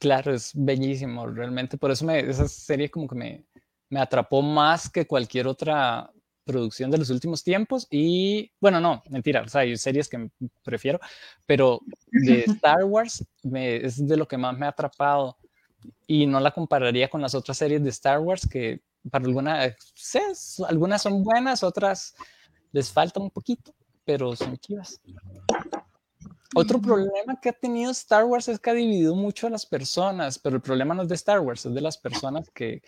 Claro, es bellísimo, realmente. Por eso me, esa serie como que me, me atrapó más que cualquier otra producción de los últimos tiempos. Y bueno, no, mentira, o sea, hay series que prefiero, pero de (laughs) Star Wars me, es de lo que más me ha atrapado. Y no la compararía con las otras series de Star Wars que para algunas, algunas son buenas, otras les falta un poquito, pero son chivas. Otro problema que ha tenido Star Wars es que ha dividido mucho a las personas, pero el problema no es de Star Wars, es de las personas que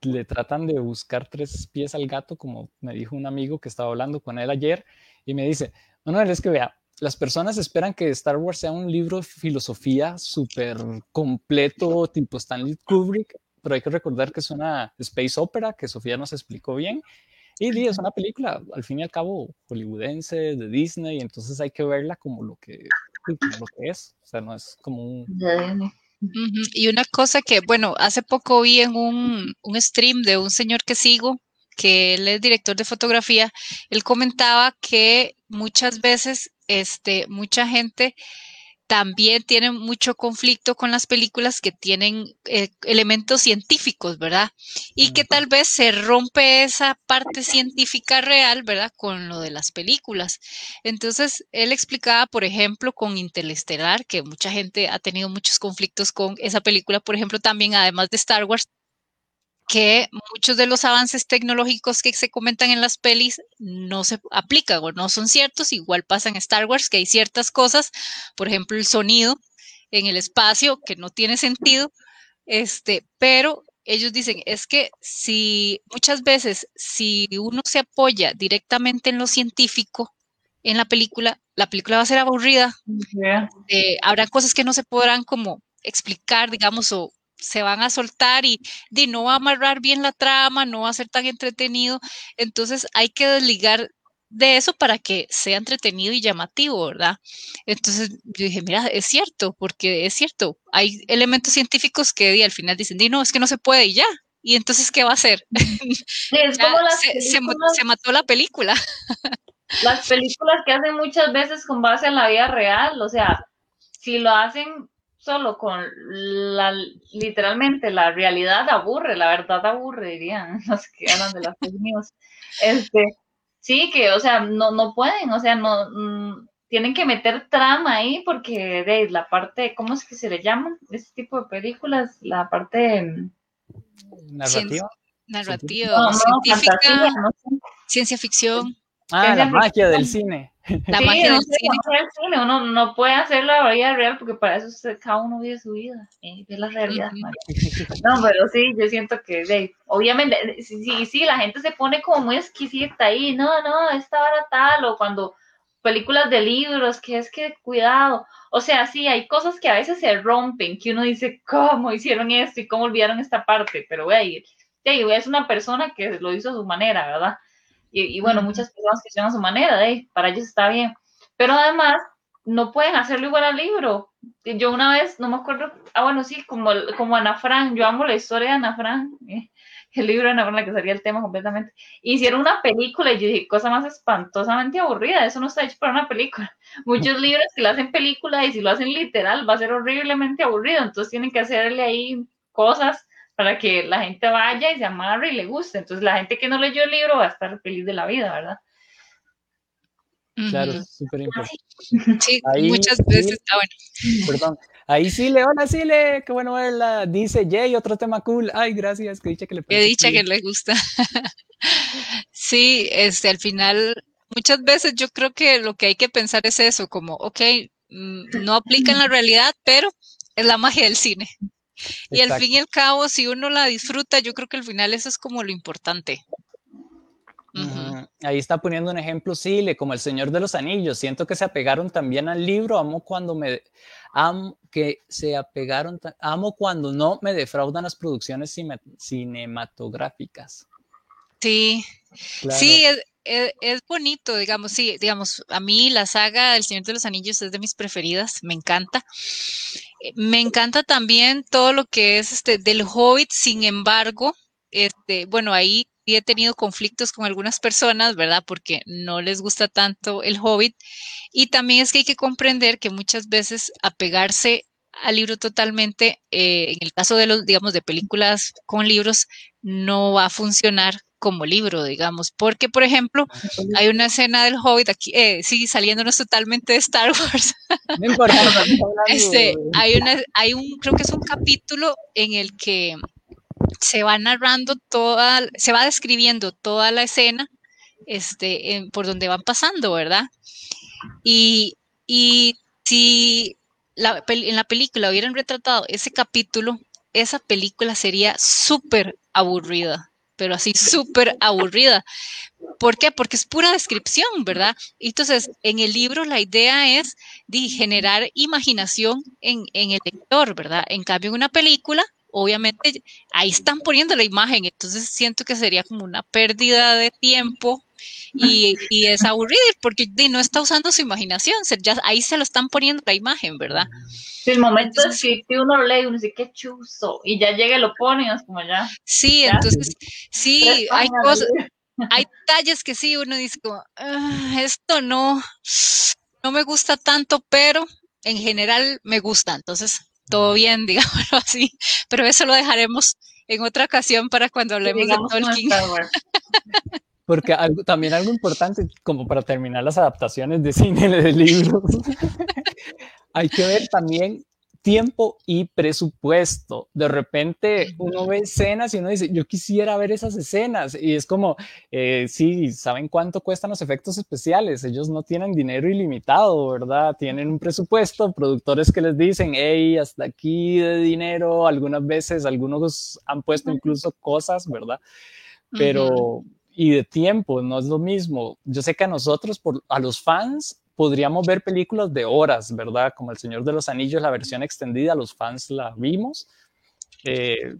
le tratan de buscar tres pies al gato, como me dijo un amigo que estaba hablando con él ayer, y me dice, no, es que vea, las personas esperan que Star Wars sea un libro de filosofía súper completo, tipo Stanley Kubrick, pero hay que recordar que es una space opera que Sofía nos explicó bien. Y es una película, al fin y al cabo, hollywoodense, de Disney, entonces hay que verla como lo que, lo que es, o sea, no es como un... Y una cosa que, bueno, hace poco vi en un, un stream de un señor que sigo, que él es director de fotografía, él comentaba que muchas veces, este, mucha gente también tiene mucho conflicto con las películas que tienen eh, elementos científicos, ¿verdad? Y que tal vez se rompe esa parte científica real, ¿verdad? Con lo de las películas. Entonces, él explicaba, por ejemplo, con Interestelar, que mucha gente ha tenido muchos conflictos con esa película, por ejemplo, también, además de Star Wars, que muchos de los avances tecnológicos que se comentan en las pelis no se aplican o no son ciertos. Igual pasa en Star Wars que hay ciertas cosas, por ejemplo, el sonido en el espacio que no tiene sentido, este, pero ellos dicen, es que si muchas veces, si uno se apoya directamente en lo científico, en la película, la película va a ser aburrida. Eh, habrá cosas que no se podrán como explicar, digamos, o se van a soltar y, y no va a amarrar bien la trama, no va a ser tan entretenido. Entonces hay que desligar de eso para que sea entretenido y llamativo, ¿verdad? Entonces yo dije, mira, es cierto, porque es cierto, hay elementos científicos que al final dicen, no, es que no se puede y ya. Y entonces, ¿qué va a hacer? (laughs) se, mató la película. (laughs) las películas que hacen muchas veces con base en la vida real, o sea, si lo hacen solo con la, literalmente la realidad aburre, la verdad aburre, dirían (laughs) los que hablan de las fake Este, sí, que, o sea, no, no pueden, o sea, no, mm, tienen que meter trama ahí porque de la parte, ¿cómo es que se le llaman? Este tipo de películas, la parte mm, narrativa. Narrativa, científica, ciencia ficción. Ah, la magia del cine. La magia del cine. Uno no puede hacer la vida real porque para eso cada uno vive su vida, eh, ve la realidad. No, pero sí, yo siento que, obviamente, sí, sí, la gente se pone como muy exquisita ahí, no, no, esta hora tal, o cuando películas de libros, que es que cuidado. O sea, sí, hay cosas que a veces se rompen, que uno dice, ¿cómo hicieron esto y cómo olvidaron esta parte? Pero, güey, es una persona que lo hizo a su manera, ¿verdad? Y, bueno, muchas personas que hicieron a su manera, de, para ellos está bien. Pero además, no pueden hacerlo igual al libro. Yo una vez, no me acuerdo, ah, bueno, sí, como, como Ana Fran, yo amo la historia de Ana Fran, eh, (laughs) el libro de Ana Fran, la que sería el tema completamente. Hicieron una película y yo dije, cosa más espantosamente aburrida, eso no está hecho para una película. (laughs) Muchos libros que lo hacen película y si lo hacen literal va a ser horriblemente aburrido, entonces tienen que hacerle ahí cosas para que la gente vaya y se amarre y le guste. Entonces la gente que no leyó el libro va a estar feliz de la vida, ¿verdad? Claro, súper importante. Sí, muchas veces está bueno. Perdón. Ahí sí, Leona, sí, le, qué bueno verla. Dice Jay, otro tema cool. Ay, gracias, que dicha que le Que dicha que le gusta. sí, este, al final, muchas veces yo creo que lo que hay que pensar es eso, como, ok, mm, no aplica en la realidad, pero es la magia del cine. Y al fin y al cabo, si uno la disfruta, yo creo que al final eso es como lo importante. Ahí está poniendo un ejemplo, sí, como El Señor de los Anillos. Siento que se apegaron también al libro. Amo cuando me. Amo que se apegaron. Amo cuando no me defraudan las producciones cinematográficas. Sí. Sí, es, es, bonito, digamos, sí, digamos, a mí la saga El Señor de los Anillos es de mis preferidas, me encanta. Eh, me encanta también todo lo que es este del Hobbit, sin embargo, este, bueno, ahí he tenido conflictos con algunas personas, ¿verdad? Porque no les gusta tanto el Hobbit. Y también es que hay que comprender que muchas veces apegarse al libro totalmente, eh, en el caso de los, digamos, de películas con libros, no va a funcionar como libro, digamos, porque, por ejemplo, hay una escena del Hobbit aquí, eh, sí, saliéndonos totalmente de Star (laughs) Wars. No importa. este, hay, una, hay un, creo que es un capítulo en el que se va narrando toda, se va describiendo toda la escena, este, por donde van pasando, ¿verdad? Y, y si la, en la película hubieran retratado ese capítulo, esa película sería súper aburrida pero así súper aburrida. ¿Por qué? Porque es pura descripción, ¿verdad? Entonces, en el libro la idea es de generar imaginación en, en el lector, ¿verdad? En cambio, en una película, obviamente, ahí están poniendo la imagen, entonces siento que sería como una pérdida de tiempo y, y es aburrido porque no está usando su imaginación, ya ahí se lo están poniendo la imagen, ¿verdad? Sí, el momento es que uno lee y uno dice, qué chuzo, y ya llega y lo pone, es como ya. Sí, entonces, sí, hay cosas, hay detalles que sí, uno dice como, ah, esto no, no me gusta tanto, pero en general me gusta, entonces todo bien, (laughs) digámoslo así, pero eso lo dejaremos en otra ocasión para cuando hablemos de Tolkien. (laughs) Porque algo, también algo importante, como para terminar las adaptaciones de cine de libros, (laughs) hay que ver también tiempo y presupuesto. De repente uno ve escenas y uno dice, yo quisiera ver esas escenas. Y es como, eh, sí, ¿saben cuánto cuestan los efectos especiales? Ellos no tienen dinero ilimitado, ¿verdad? Tienen un presupuesto, productores que les dicen, hey, hasta aquí de dinero. Algunas veces, algunos han puesto incluso cosas, ¿verdad? Pero... Y de tiempo, no es lo mismo. Yo sé que a nosotros, por, a los fans, podríamos ver películas de horas, ¿verdad? Como El Señor de los Anillos, la versión extendida, los fans la vimos. Eh,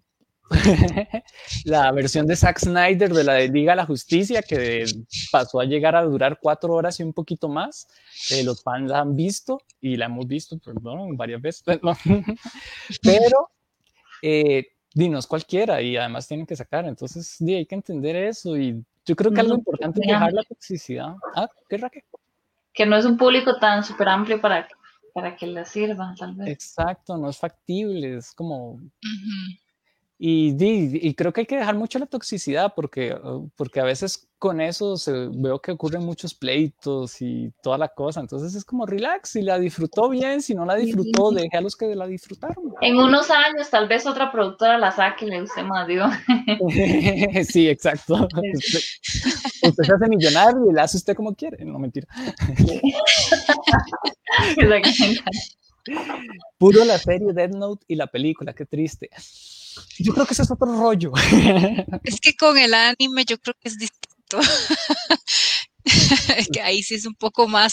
(laughs) la versión de Zack Snyder de la de Liga de la Justicia, que pasó a llegar a durar cuatro horas y un poquito más. Eh, los fans la han visto y la hemos visto, perdón, varias veces. (laughs) Pero eh, dinos cualquiera y además tienen que sacar. Entonces, hay que entender eso y yo creo que algo importante es dejar la toxicidad. Ah, ¿qué Raquel? que no es un público tan súper amplio para, para que le sirva, tal vez. Exacto, no es factible, es como... Y, y, creo que hay que dejar mucho la toxicidad porque, uh, porque a veces con eso se, veo que ocurren muchos pleitos y toda la cosa. Entonces es como relax, si la disfrutó bien, si no la disfrutó, deje a los que la disfrutaron. En unos años tal vez otra productora la saque y le guste más, digo. (laughs) sí, exacto. usted, se hace millonario y le hace usted como quiere. No, mentira. (laughs) Puro la serie Dead Note y la película, qué triste. Yo creo que ese es otro rollo. (laughs) Es que con el anime yo creo que es distinto. es (laughs) que ahí sí es un poco más.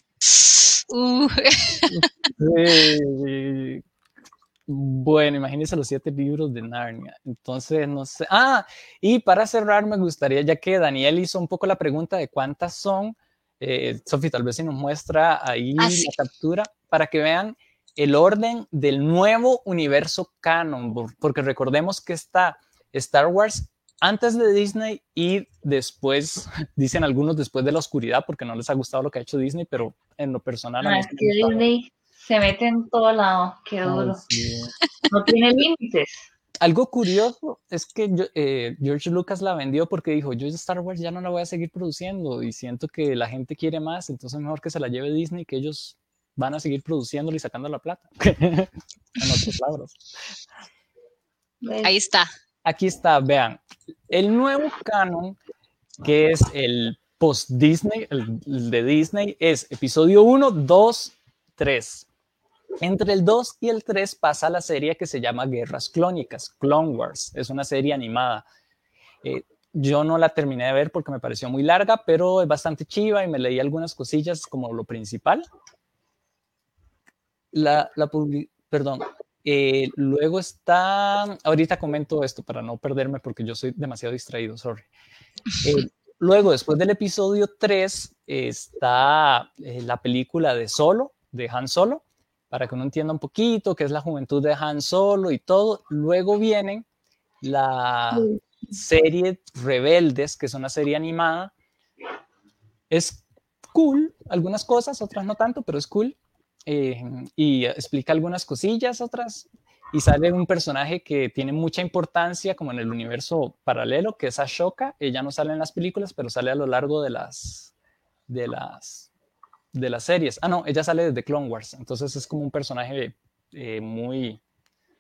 Uh. (laughs) Bueno, imagínense los siete libros de Narnia. Entonces, no sé. Ah, y para cerrar, me gustaría, ya que Daniel hizo un poco la pregunta de cuántas son, eh, Sofi, tal vez si nos muestra ahí ah, la captura, para que vean el orden del nuevo universo canon, porque recordemos que está Star Wars antes de Disney y después, (laughs) dicen algunos después de la oscuridad, porque no les ha gustado lo que ha hecho Disney, pero en lo personal... Ah, es que Disney se mete en todo lado, qué duro. No tiene límites. Algo curioso es que eh, George Lucas la vendió porque dijo, yo Star Wars ya no la voy a seguir produciendo y siento que la gente quiere más, entonces mejor que se la lleve Disney, que ellos van a seguir produciéndolo y sacando la plata. (laughs) en otras palabras. Ahí está. Aquí está, vean. El nuevo canon, que es el post-Disney, el, de Disney, es episodio 1, 2, 3. Entre el 2 y el 3 pasa la serie que se llama Guerras Clónicas, Clone Wars. Es una serie animada. Eh, yo no la terminé de ver porque me pareció muy larga, pero es bastante chiva y me leí algunas cosillas como lo principal la, la perdón, eh, luego está, ahorita comento esto para no perderme porque yo soy demasiado distraído, sorry. Eh, (laughs) luego, después del episodio 3, está eh, la película de Solo, de Han Solo, para que uno entienda un poquito qué es la juventud de Han Solo y todo. Luego viene la serie Rebeldes, que es una serie animada. Es cool, algunas cosas, otras no tanto, pero es cool. Eh, y explica algunas cosillas, otras, y sale un personaje que tiene mucha importancia como en el universo paralelo, que es Ashoka. Ella no sale en las películas, pero sale a lo largo de las, de las, de las series. Ah, no, ella sale desde Clone Wars, entonces es como un personaje eh, muy,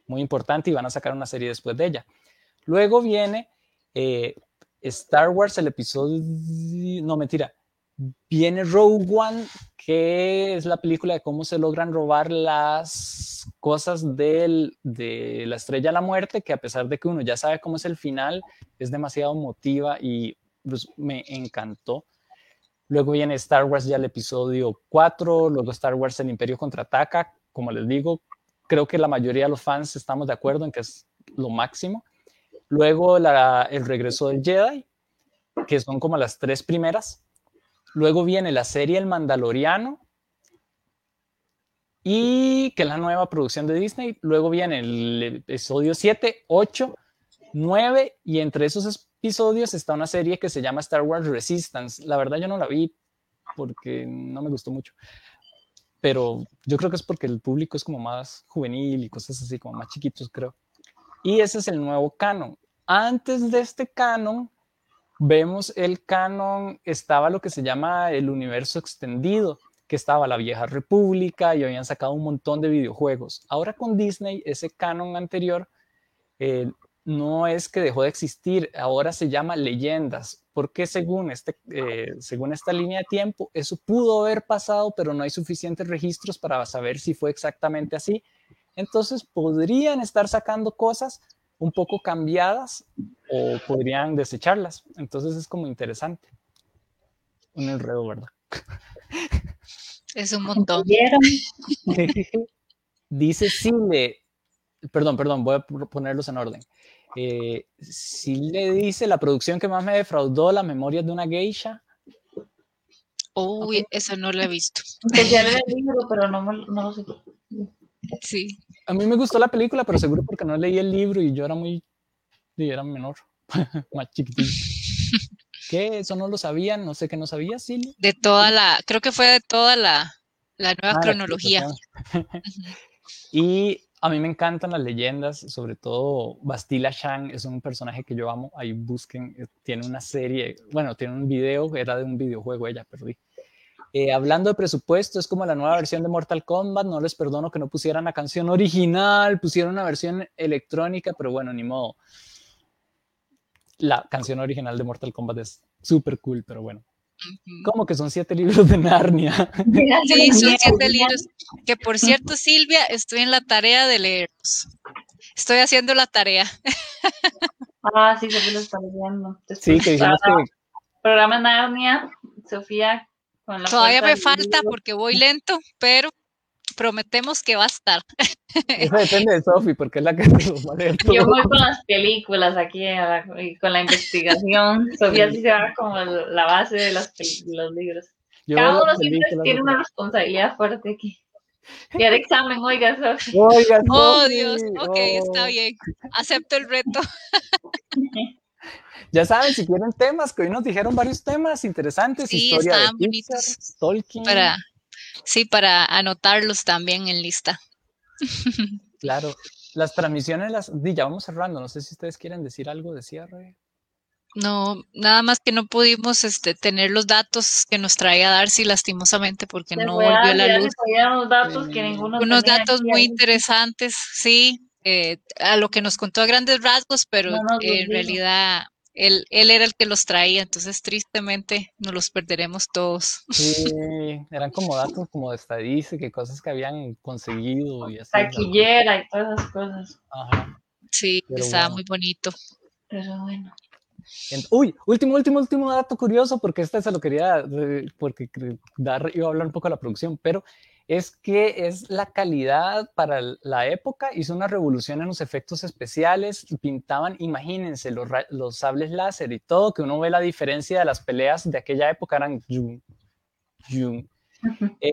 muy importante y van a sacar una serie después de ella. Luego viene eh, Star Wars, el episodio, no mentira, viene Rogue One, que es la película de cómo se logran robar las cosas de la estrella de la muerte, que a pesar de que uno ya sabe cómo es el final, es demasiado emotiva y pues, me encantó. Luego viene Star Wars ya el episodio 4, luego Star Wars el Imperio contraataca, como les digo, creo que la mayoría de los fans estamos de acuerdo en que es lo máximo. Luego el regreso del Jedi, que son como las tres primeras. Luego viene la serie El Mandaloriano, y que es la nueva producción de Disney. Luego viene el episodio 7, 8, 9 y entre esos episodios está una serie que se llama Star Wars Resistance. La verdad yo no la vi porque no me gustó mucho. Pero yo creo que es porque el público es como más juvenil y cosas así, como más chiquitos, creo. Y ese es el nuevo canon. Antes de este canon vemos el canon, estaba lo que se llama el universo extendido, que estaba la vieja república y habían sacado un montón de videojuegos. Ahora con Disney, ese canon anterior eh, no es que dejó de existir, ahora se llama leyendas, porque según, este, eh, según esta línea de tiempo, eso pudo haber pasado, pero no hay suficientes registros para saber si fue exactamente así. Entonces podrían estar sacando cosas un poco cambiadas o podrían desecharlas. Entonces es como interesante. Un enredo, ¿verdad? Es un montón. (laughs) Dice Sile, perdón, perdón, voy a ponerlos en orden. Eh, le dice la producción que más me defraudó, La memoria de una geisha. Uy, eso no lo he visto. Ya el libro, pero no, no lo sé. Sí. A mí me gustó la película, pero seguro porque no leí el libro y yo era muy, y era menor, (laughs) más chiquitito. ¿Qué? Eso no lo sabían, no sé qué no sabía, sí. De toda la, creo que fue de toda la, la nueva ah, cronología. (laughs) y a mí me encantan las leyendas, sobre todo Bastila Shang es un personaje que yo amo. Ahí busquen, eh, tiene una serie, bueno, tiene un video, era de un videojuego ella, perdí. Eh, hablando de presupuesto, es como la nueva versión de Mortal Kombat. No les perdono que no pusieran la canción original, pusieron una versión electrónica, pero bueno, ni modo. La canción original de Mortal Kombat es súper cool, pero bueno. ¿Cómo que son siete libros de Narnia? (laughs) Sí, son siete libros. Que por cierto, Silvia, estoy en la tarea de leerlos. Estoy haciendo la tarea. Ah, sí, Sofía lo está leyendo. sí, que dijimos que... Programa Narnia, Sofía. Todavía me falta porque voy lento, pero prometemos que va a estar. Eso (laughs) depende de Sofi, porque es la que va a leer todo. Yo voy con las películas aquí y con la investigación. (laughs) Sofía sí se va como la base de, los libros. Cada uno siempre tiene una responsabilidad fuerte aquí. Y el examen, oiga, Sofi. Oiga, Oh, Dios, ok, está bien. Acepto el reto. (laughs) Ya saben, si quieren temas, que hoy nos dijeron varios temas interesantes. Sí, historia estaban bonitos. Tolkien. Para, Sí, para anotarlos también en lista. (laughs) Claro, las transmisiones las ya vamos cerrando. No sé si ustedes quieren decir algo de cierre. No, nada más que no pudimos este, tener los datos que nos traía Darcy lastimosamente porque no volvió la luz. Datos que ninguno Unos datos muy interesantes, sí, eh, a lo que nos contó a grandes rasgos, pero en realidad él, él era el que los traía, entonces tristemente nos los perderemos todos. Sí, (laughs) eran como datos como de estadística y cosas que habían conseguido y así. Taquillera y todas esas cosas. Ajá. Sí, estaba muy bonito. Pero bueno. Uy, último, último, último dato curioso, porque este se lo quería, porque dar, iba a hablar un poco de la producción, pero es que es la calidad para la época, hizo una revolución en los efectos especiales, pintaban, imagínense, los, los sables láser y todo, que uno ve la diferencia de las peleas de aquella época, eran eh,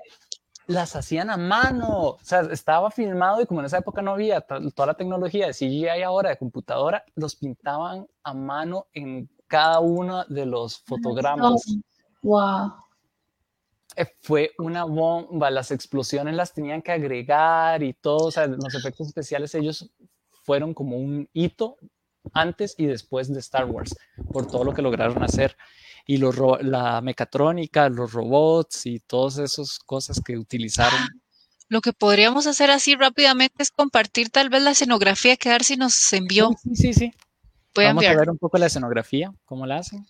las hacían a mano, o sea, estaba filmado y como en esa época no había toda la tecnología de CGI ahora, de computadora, los pintaban a mano en cada uno de los fotogramas. Wow. Fue una bomba, las explosiones las tenían que agregar y todo, o sea, los efectos especiales ellos fueron como un hito antes y después de Star Wars, por todo lo que lograron hacer. Y la mecatrónica, los robots y todas esas cosas que utilizaron. (gasps) Lo que podríamos hacer así rápidamente es compartir tal vez la escenografía que Darcy nos envió. Sí, sí, sí. Vamos a ver un poco la escenografía, cómo la hacen.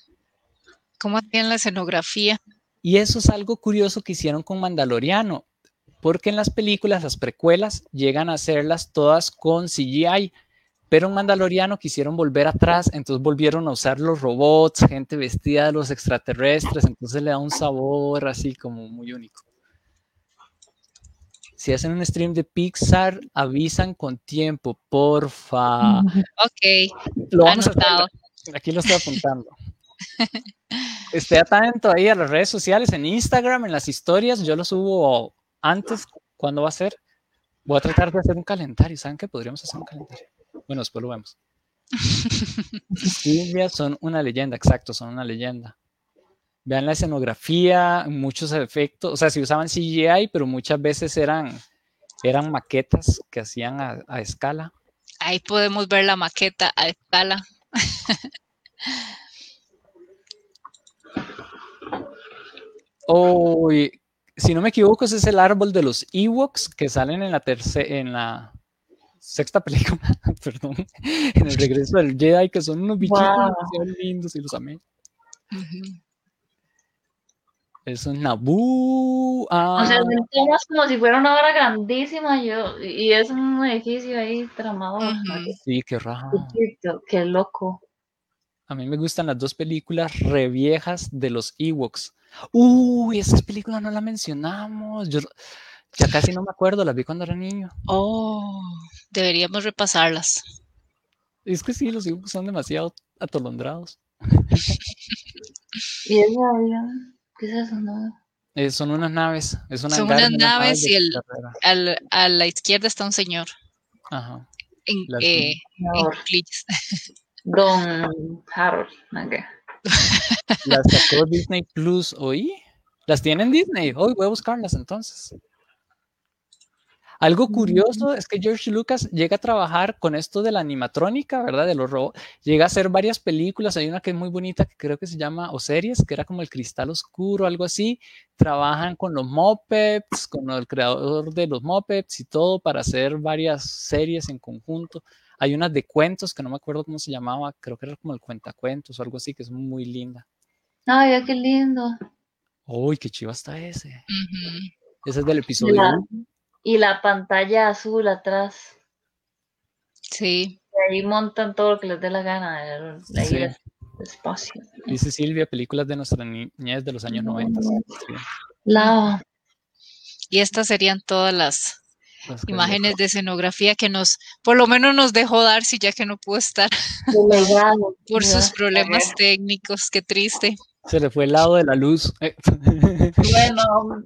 ¿Cómo tienen la escenografía? Y eso es algo curioso que hicieron con Mandaloriano, porque en las películas, las precuelas, llegan a hacerlas todas con CGI, pero en Mandaloriano quisieron volver atrás, entonces volvieron a usar los robots, gente vestida de los extraterrestres, entonces le da un sabor así como muy único. Si hacen un stream de Pixar, avisan con tiempo, porfa. (laughs) Ok, lo vamos Aquí lo estoy apuntando. (laughs) Esté atento ahí a las redes sociales, en Instagram, en las historias. Yo lo subo antes. ¿Cuándo va a ser? Voy a tratar de hacer un calendario. ¿Saben qué? Podríamos hacer un calendario. Bueno, después lo vemos. Silvia son una leyenda, exacto, son una leyenda. Vean la escenografía, muchos efectos, o sea, si usaban CGI, pero muchas veces eran, eran maquetas que hacían a, a escala. Ahí podemos ver la maqueta a escala. (laughs) Oh, si no me equivoco, ese es el árbol de los Ewoks que salen en la tercera, en la sexta película, (laughs) perdón, en el regreso del Jedi, que son unos bichitos Wow. lindos y los amé. Ujú. Es un Naboo. Ah, O sea, tomas como si fuera una obra grandísima yo, y es un edificio ahí tramado. Sí, qué raja. Qué loco. A mí me gustan las dos películas reviejas de los Ewoks. Uy, esa película no la mencionamos. Yo ya casi no me acuerdo, la vi cuando era niño. Oh, deberíamos repasarlas. Es que sí, los Ewoks son demasiado atolondrados. (laughs) Y avión, ¿qué es eso? No? Eh, son unas naves. Es una Son unas naves y el-. Al- a la izquierda está un señor Ajá. en, Las- eh, en. (laughs) Don Harold. ok. (laughs) Las sacó Disney Plus hoy. Las tiene en Disney. Hoy voy a buscarlas entonces. Algo curioso es que George Lucas llega a trabajar con esto de la animatrónica, ¿verdad? De los robots. Llega a hacer varias películas. Hay una que es muy bonita que creo que se llama, o series, que era como El Cristal Oscuro, algo así. Trabajan con los Muppets, con el creador de los Muppets y todo para hacer varias series en conjunto. Hay unas de cuentos que no me acuerdo cómo se llamaba, creo que era como el cuentacuentos o algo así, que es muy linda. Ay, ya qué lindo. Uy, qué chiva está ese. Ujú. Ese es del episodio La- y la pantalla azul atrás. Sí, Y ahí montan todo lo que les dé la gana. de- de ahí Sí. el espacio. Dice Silvia, películas de nuestra niñez de los años 90. Sí, Lava. y estas serían todas las las imágenes de escenografía que nos, por lo menos nos dejó Darcy, ya que no pudo estar Delegado. (laughs) por Ya, sus a problemas técnicos. Qué triste. Se le fue el lado de la luz. Eh, (laughs) Bueno,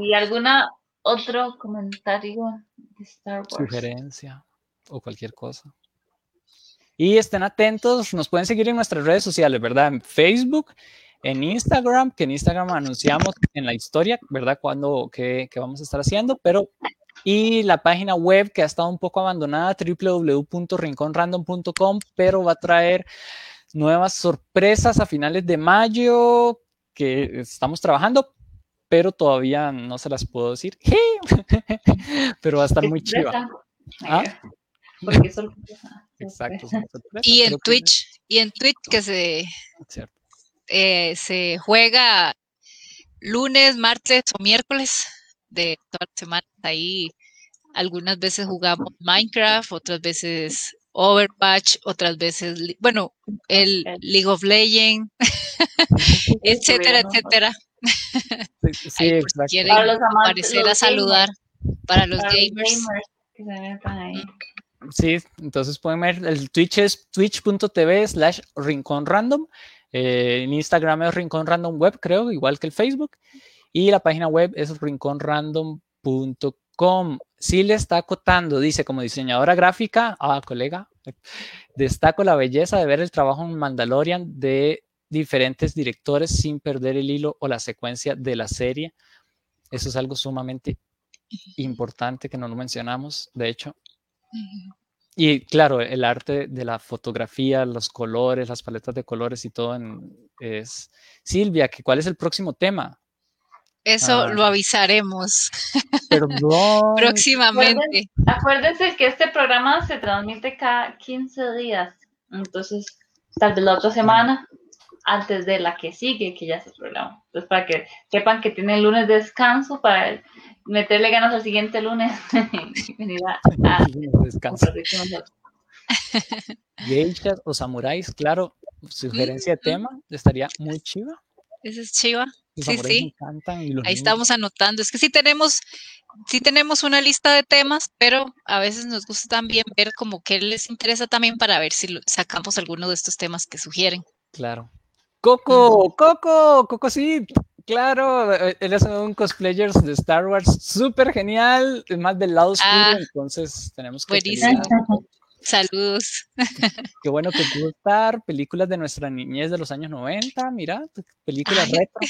¿y alguna otro comentario de Star Wars? Sugerencia o cualquier cosa. Y estén atentos, nos pueden seguir en nuestras redes sociales, ¿verdad? En Facebook, en Instagram, que en Instagram anunciamos en la historia, ¿verdad? Cuando, qué, qué vamos a estar haciendo, pero y la página web que ha estado un poco abandonada, www.rinconrandom.com, pero va a traer nuevas sorpresas a finales de mayo que estamos trabajando, pero todavía no se las puedo decir. (laughs) pero va a estar muy chiva. ¿Ah? Porque. Exacto. son sorpresas, Y en que- Twitch, y en Twitch que se, Cierto. Eh, se juega lunes, martes o miércoles de toda la semana. Ahí algunas veces jugamos Minecraft, otras veces Overwatch, otras veces, bueno, el League of Legends, (laughs) etcétera, etcétera. Sí, (laughs) sí, Ahí por si exacto. quieren Para los amantes, aparecer a saludar para los Para los gamers. gamers que se metan ahí. Sí, entonces pueden ver, el Twitch es twitch.tv slash rincón random. Eh, en Instagram es rincón random web, creo, igual que el Facebook. Y la página web es rinconrandom.com. Sí le está acotando, dice, como diseñadora gráfica, ah, colega, destaco la belleza de ver el trabajo en Mandalorian de diferentes directores sin perder el hilo o la secuencia de la serie. Eso es algo sumamente importante que no lo mencionamos, de hecho. Y claro, el arte de la fotografía, los colores, las paletas de colores y todo en- es... Silvia, ¿que ¿cuál es el próximo tema? Eso Ah. lo avisaremos (laughs) Perdón. próximamente. Acuérdense que este programa se transmite cada 15 días. Entonces, tal vez la otra semana, antes de la que sigue, que ya es el programa. Entonces, para que sepan que tienen lunes de descanso para meterle ganas al siguiente lunes (laughs) y venir a. (laughs) (laughs) Geishas o samuráis, claro, sugerencia de tema, estaría muy chiva. Esa es chiva. Los Sí, sí. encantan y los Ahí niños- estamos anotando. Es que sí tenemos, sí tenemos una lista de temas, pero a veces nos gusta también ver como qué les interesa también para ver si sacamos alguno de estos temas que sugieren. Claro. Coco, Coco, Coco sí, claro, eh, él es un cosplayer de Star Wars súper genial, es más del lado oscuro, Ah, entonces tenemos que buenísimo. Saludos. Qué bueno que pudo estar, películas de nuestra niñez de los años 90, mira, películas Ay, retro.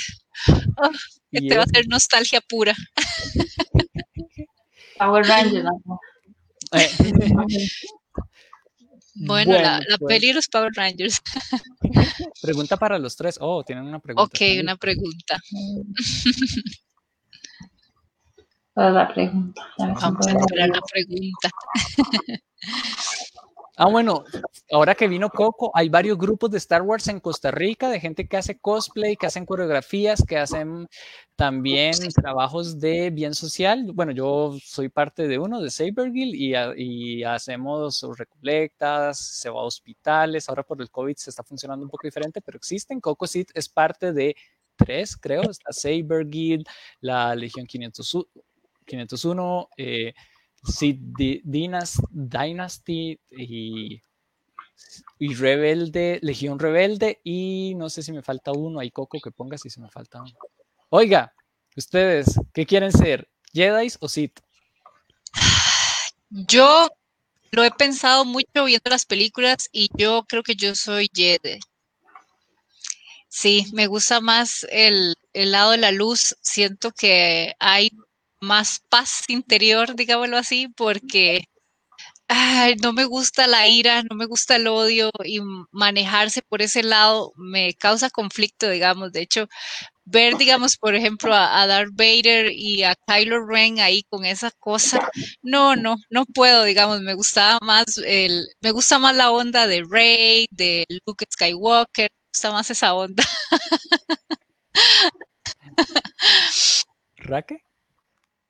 (laughs) oh, Te va a hacer nostalgia pura. Power Rangers, ¿no? eh, (laughs) Bueno, la, Bueno, la pues. peli de los Power Rangers. (laughs) Pregunta para los tres. Oh, tienen una pregunta. Ok, una pregunta. Para la pregunta. Vamos a esperar la pregunta. (laughs) Ah, bueno, ahora que vino Coco, hay varios grupos de Star Wars en Costa Rica, de gente que hace cosplay, que hacen coreografías, que hacen también trabajos de bien social. Bueno, yo soy parte de uno, de Sabergill, y, y hacemos recolectas, se va a hospitales. Ahora por el COVID se está funcionando un poco diferente, pero existen. Coco Seed es parte de tres, creo. Está Sabergill, la Legión 501, 501 eh, Di- Dinas- Dynasty y, y Rebelde, Legión Rebelde y no sé si me falta uno, hay Coco que ponga si se me falta uno. Oiga, ustedes, ¿qué quieren ser? ¿Jedis o Sith? (sighs) Yo lo he pensado mucho viendo las películas y yo creo que yo soy Jedi. Sí, me gusta más el, el lado de la luz. Siento que hay más paz interior, digámoslo así, porque no me gusta la ira, no me gusta el odio y manejarse por ese lado me causa conflicto, digamos. De hecho, ver, digamos, por ejemplo, a, a Darth Vader y a Kylo Ren ahí con esa cosa, no, no, no puedo, digamos, me gustaba más el, me gusta más la onda de Rey, de Luke Skywalker, me gusta más esa onda. ¿Raque?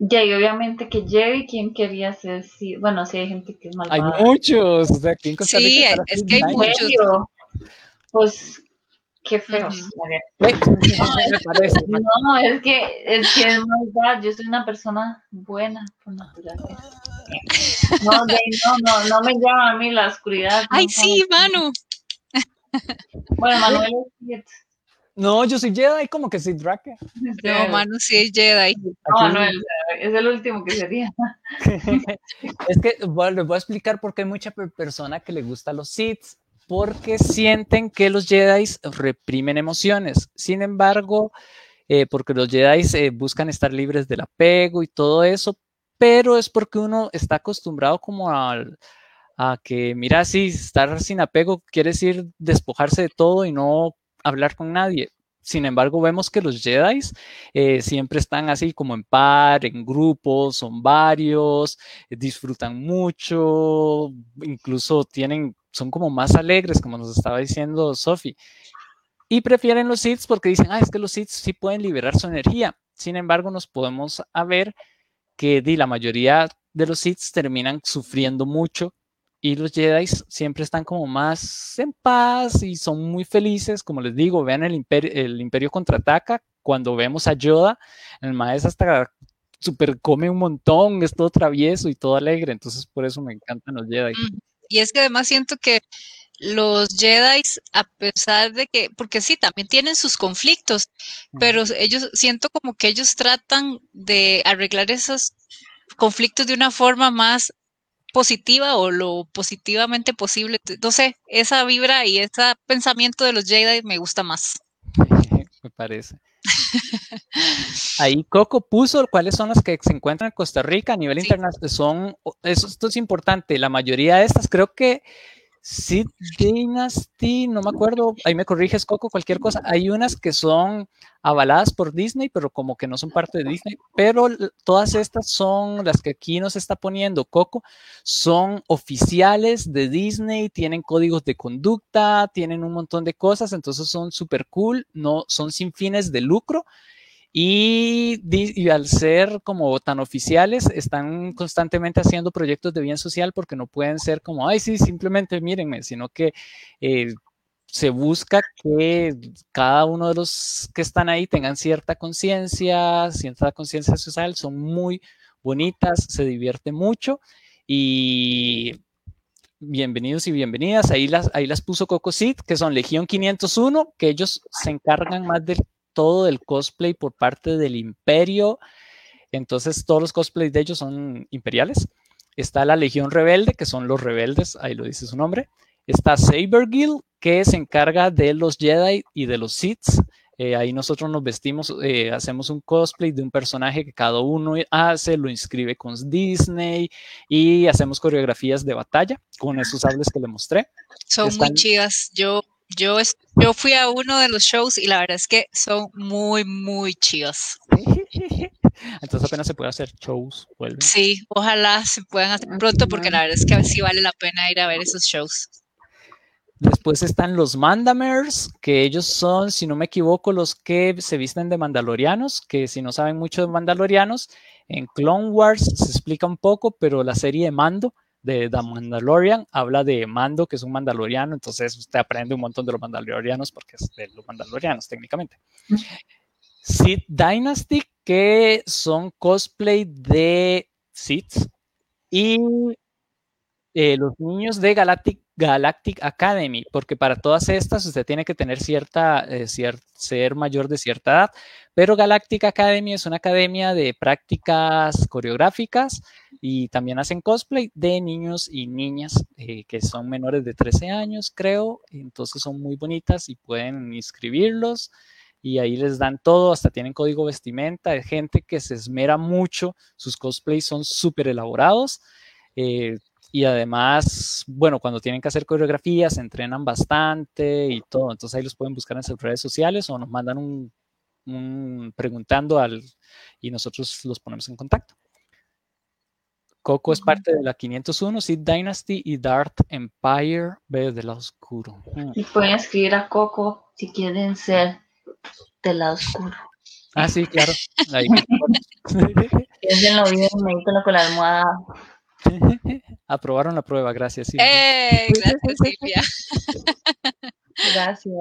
Ya, y obviamente que Jerry, ¿quién quería ser? Sí, bueno, sí hay gente que es Hay malvada. muchos. O sea, aquí en Costa Sí, Rica es que hay Dynasty. ¿En muchos. Pues, qué feos. (laughs) No, es que es que es verdad, yo soy una persona buena por naturaleza. No, de- no, no, no me llama a mí la oscuridad. Ay, no, sí, Manu. Bueno, (laughs) Manuel es No, yo soy Jedi como que soy Drake. No, Manu sí es Jedi. No, Manuel, es el último que sería. (laughs) es que bueno, les voy a explicar por qué hay mucha pe- persona que le gusta los Sith, porque sienten que los Jedi reprimen emociones. Sin embargo, eh, porque los Jedi eh, buscan estar libres del apego y todo eso, pero es porque uno está acostumbrado como al- a que, mira, sí, estar sin apego quiere decir despojarse de todo y no hablar con nadie. Sin embargo, vemos que los Jedi eh, siempre están así como en par, en grupos, son varios, disfrutan mucho, incluso tienen, son como más alegres, como nos estaba diciendo Sophie. Y prefieren los Sith porque dicen, ah, es que los Sith sí pueden liberar su energía. Sin embargo, nos podemos ver que di, la mayoría de los Sith terminan sufriendo mucho y los Jedi siempre están como más en paz y son muy felices. Como les digo, vean el Imperio, el imperio contraataca. Cuando vemos a Yoda, el maestro hasta super come un montón, es todo travieso y todo alegre. Entonces, por eso me encantan los Jedi. Y es que además siento que los Jedi, a pesar de que, porque sí, también tienen sus conflictos, pero ellos, siento como que ellos tratan de arreglar esos conflictos de una forma más positiva o lo positivamente posible. No sé, esa vibra y ese pensamiento de los Jedi me gusta más. (laughs) me parece. Ahí Coco puso cuáles son las que se encuentran en Costa Rica a nivel Sí. internacional. Son, eso, esto es importante. La mayoría de estas, creo que Sid Dynasty, no me acuerdo, ahí me corriges Coco, cualquier cosa. Hay unas que son avaladas por Disney, pero como que no son parte de Disney. Pero todas estas son las que aquí nos está poniendo Coco, son oficiales de Disney, tienen códigos de conducta, tienen un montón de cosas, entonces son súper cool, no son sin fines de lucro. Y, al ser como tan oficiales, están constantemente haciendo proyectos de bien social porque no pueden ser como, ay, sí, simplemente mírenme, sino que eh, se busca que cada uno de los que están ahí tengan cierta conciencia, cierta conciencia social, son muy bonitas, se divierte mucho y bienvenidos y bienvenidas. Ahí las, ahí las puso Coco Seed, que son Legión 501, que ellos se encargan más del todo del cosplay por parte del imperio. Entonces todos los cosplays de ellos son imperiales. Está la Legión Rebelde, que son los rebeldes, ahí lo dice su nombre. Está Sabergill, que se encarga de los Jedi y de los Sith. Eh, ahí nosotros nos vestimos, eh, hacemos un cosplay de un personaje que cada uno hace, lo inscribe con Disney y hacemos coreografías de batalla con esos sables que le mostré. Son Están- muy chidas. Yo, yo, yo fui a uno de los shows y la verdad es que son muy, muy chidas. (laughs) Entonces apenas se puede hacer shows, vuelven. Sí, ojalá se puedan hacer pronto porque la verdad es que sí vale la pena ir a ver esos shows. Después están los Mandamers, que ellos son, si no me equivoco, los que se visten de mandalorianos, que si no saben mucho de mandalorianos, en Clone Wars se explica un poco, pero la serie de Mando de The Mandalorian habla de Mando, que es un mandaloriano, entonces usted aprende un montón de los mandalorianos porque es de los mandalorianos técnicamente. Sith Dynasty, que son cosplay de Sith, y eh, los niños de Galactic, Galactic Academy, porque para todas estas usted tiene que tener cierta, eh, cier- ser mayor de cierta edad, pero Galactic Academy es una academia de prácticas coreográficas y también hacen cosplay de niños y niñas eh, que son menores de 13 años, creo, entonces son muy bonitas y pueden inscribirlos y ahí les dan todo, hasta tienen código vestimenta, hay gente que se esmera mucho, sus cosplays son súper elaborados. eh, y además, bueno, cuando tienen que hacer coreografías, se entrenan bastante y todo. Entonces ahí los pueden buscar en sus redes sociales o nos mandan un preguntando al y nosotros los ponemos en contacto. Coco es parte de la 501, Sith Dynasty y Dark Empire B del lado oscuro. Y pueden escribir a Coco si quieren ser del lado oscuro. Ah, sí, claro. Ahí. Piénsenlo bien, medítenlo con la almohada. (laughs) Aprobaron la prueba, gracias. Silvia. ¡Eh! Gracias, Silvia. Gracias.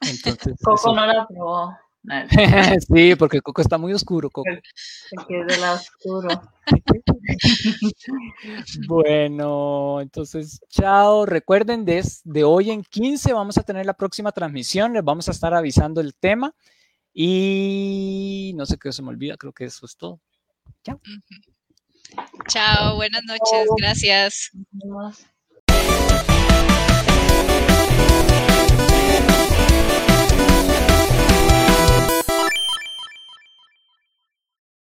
Entonces, Coco eso. no la aprobó. (laughs) Sí, porque Coco está muy oscuro, Coco. Porque es del lado oscuro. (laughs) Bueno, entonces, chao. Recuerden, desde hoy en 15 vamos a tener la próxima transmisión. Les vamos a estar avisando el tema. Y no sé qué se me olvida, creo que eso es todo. Chao, buenas noches, gracias.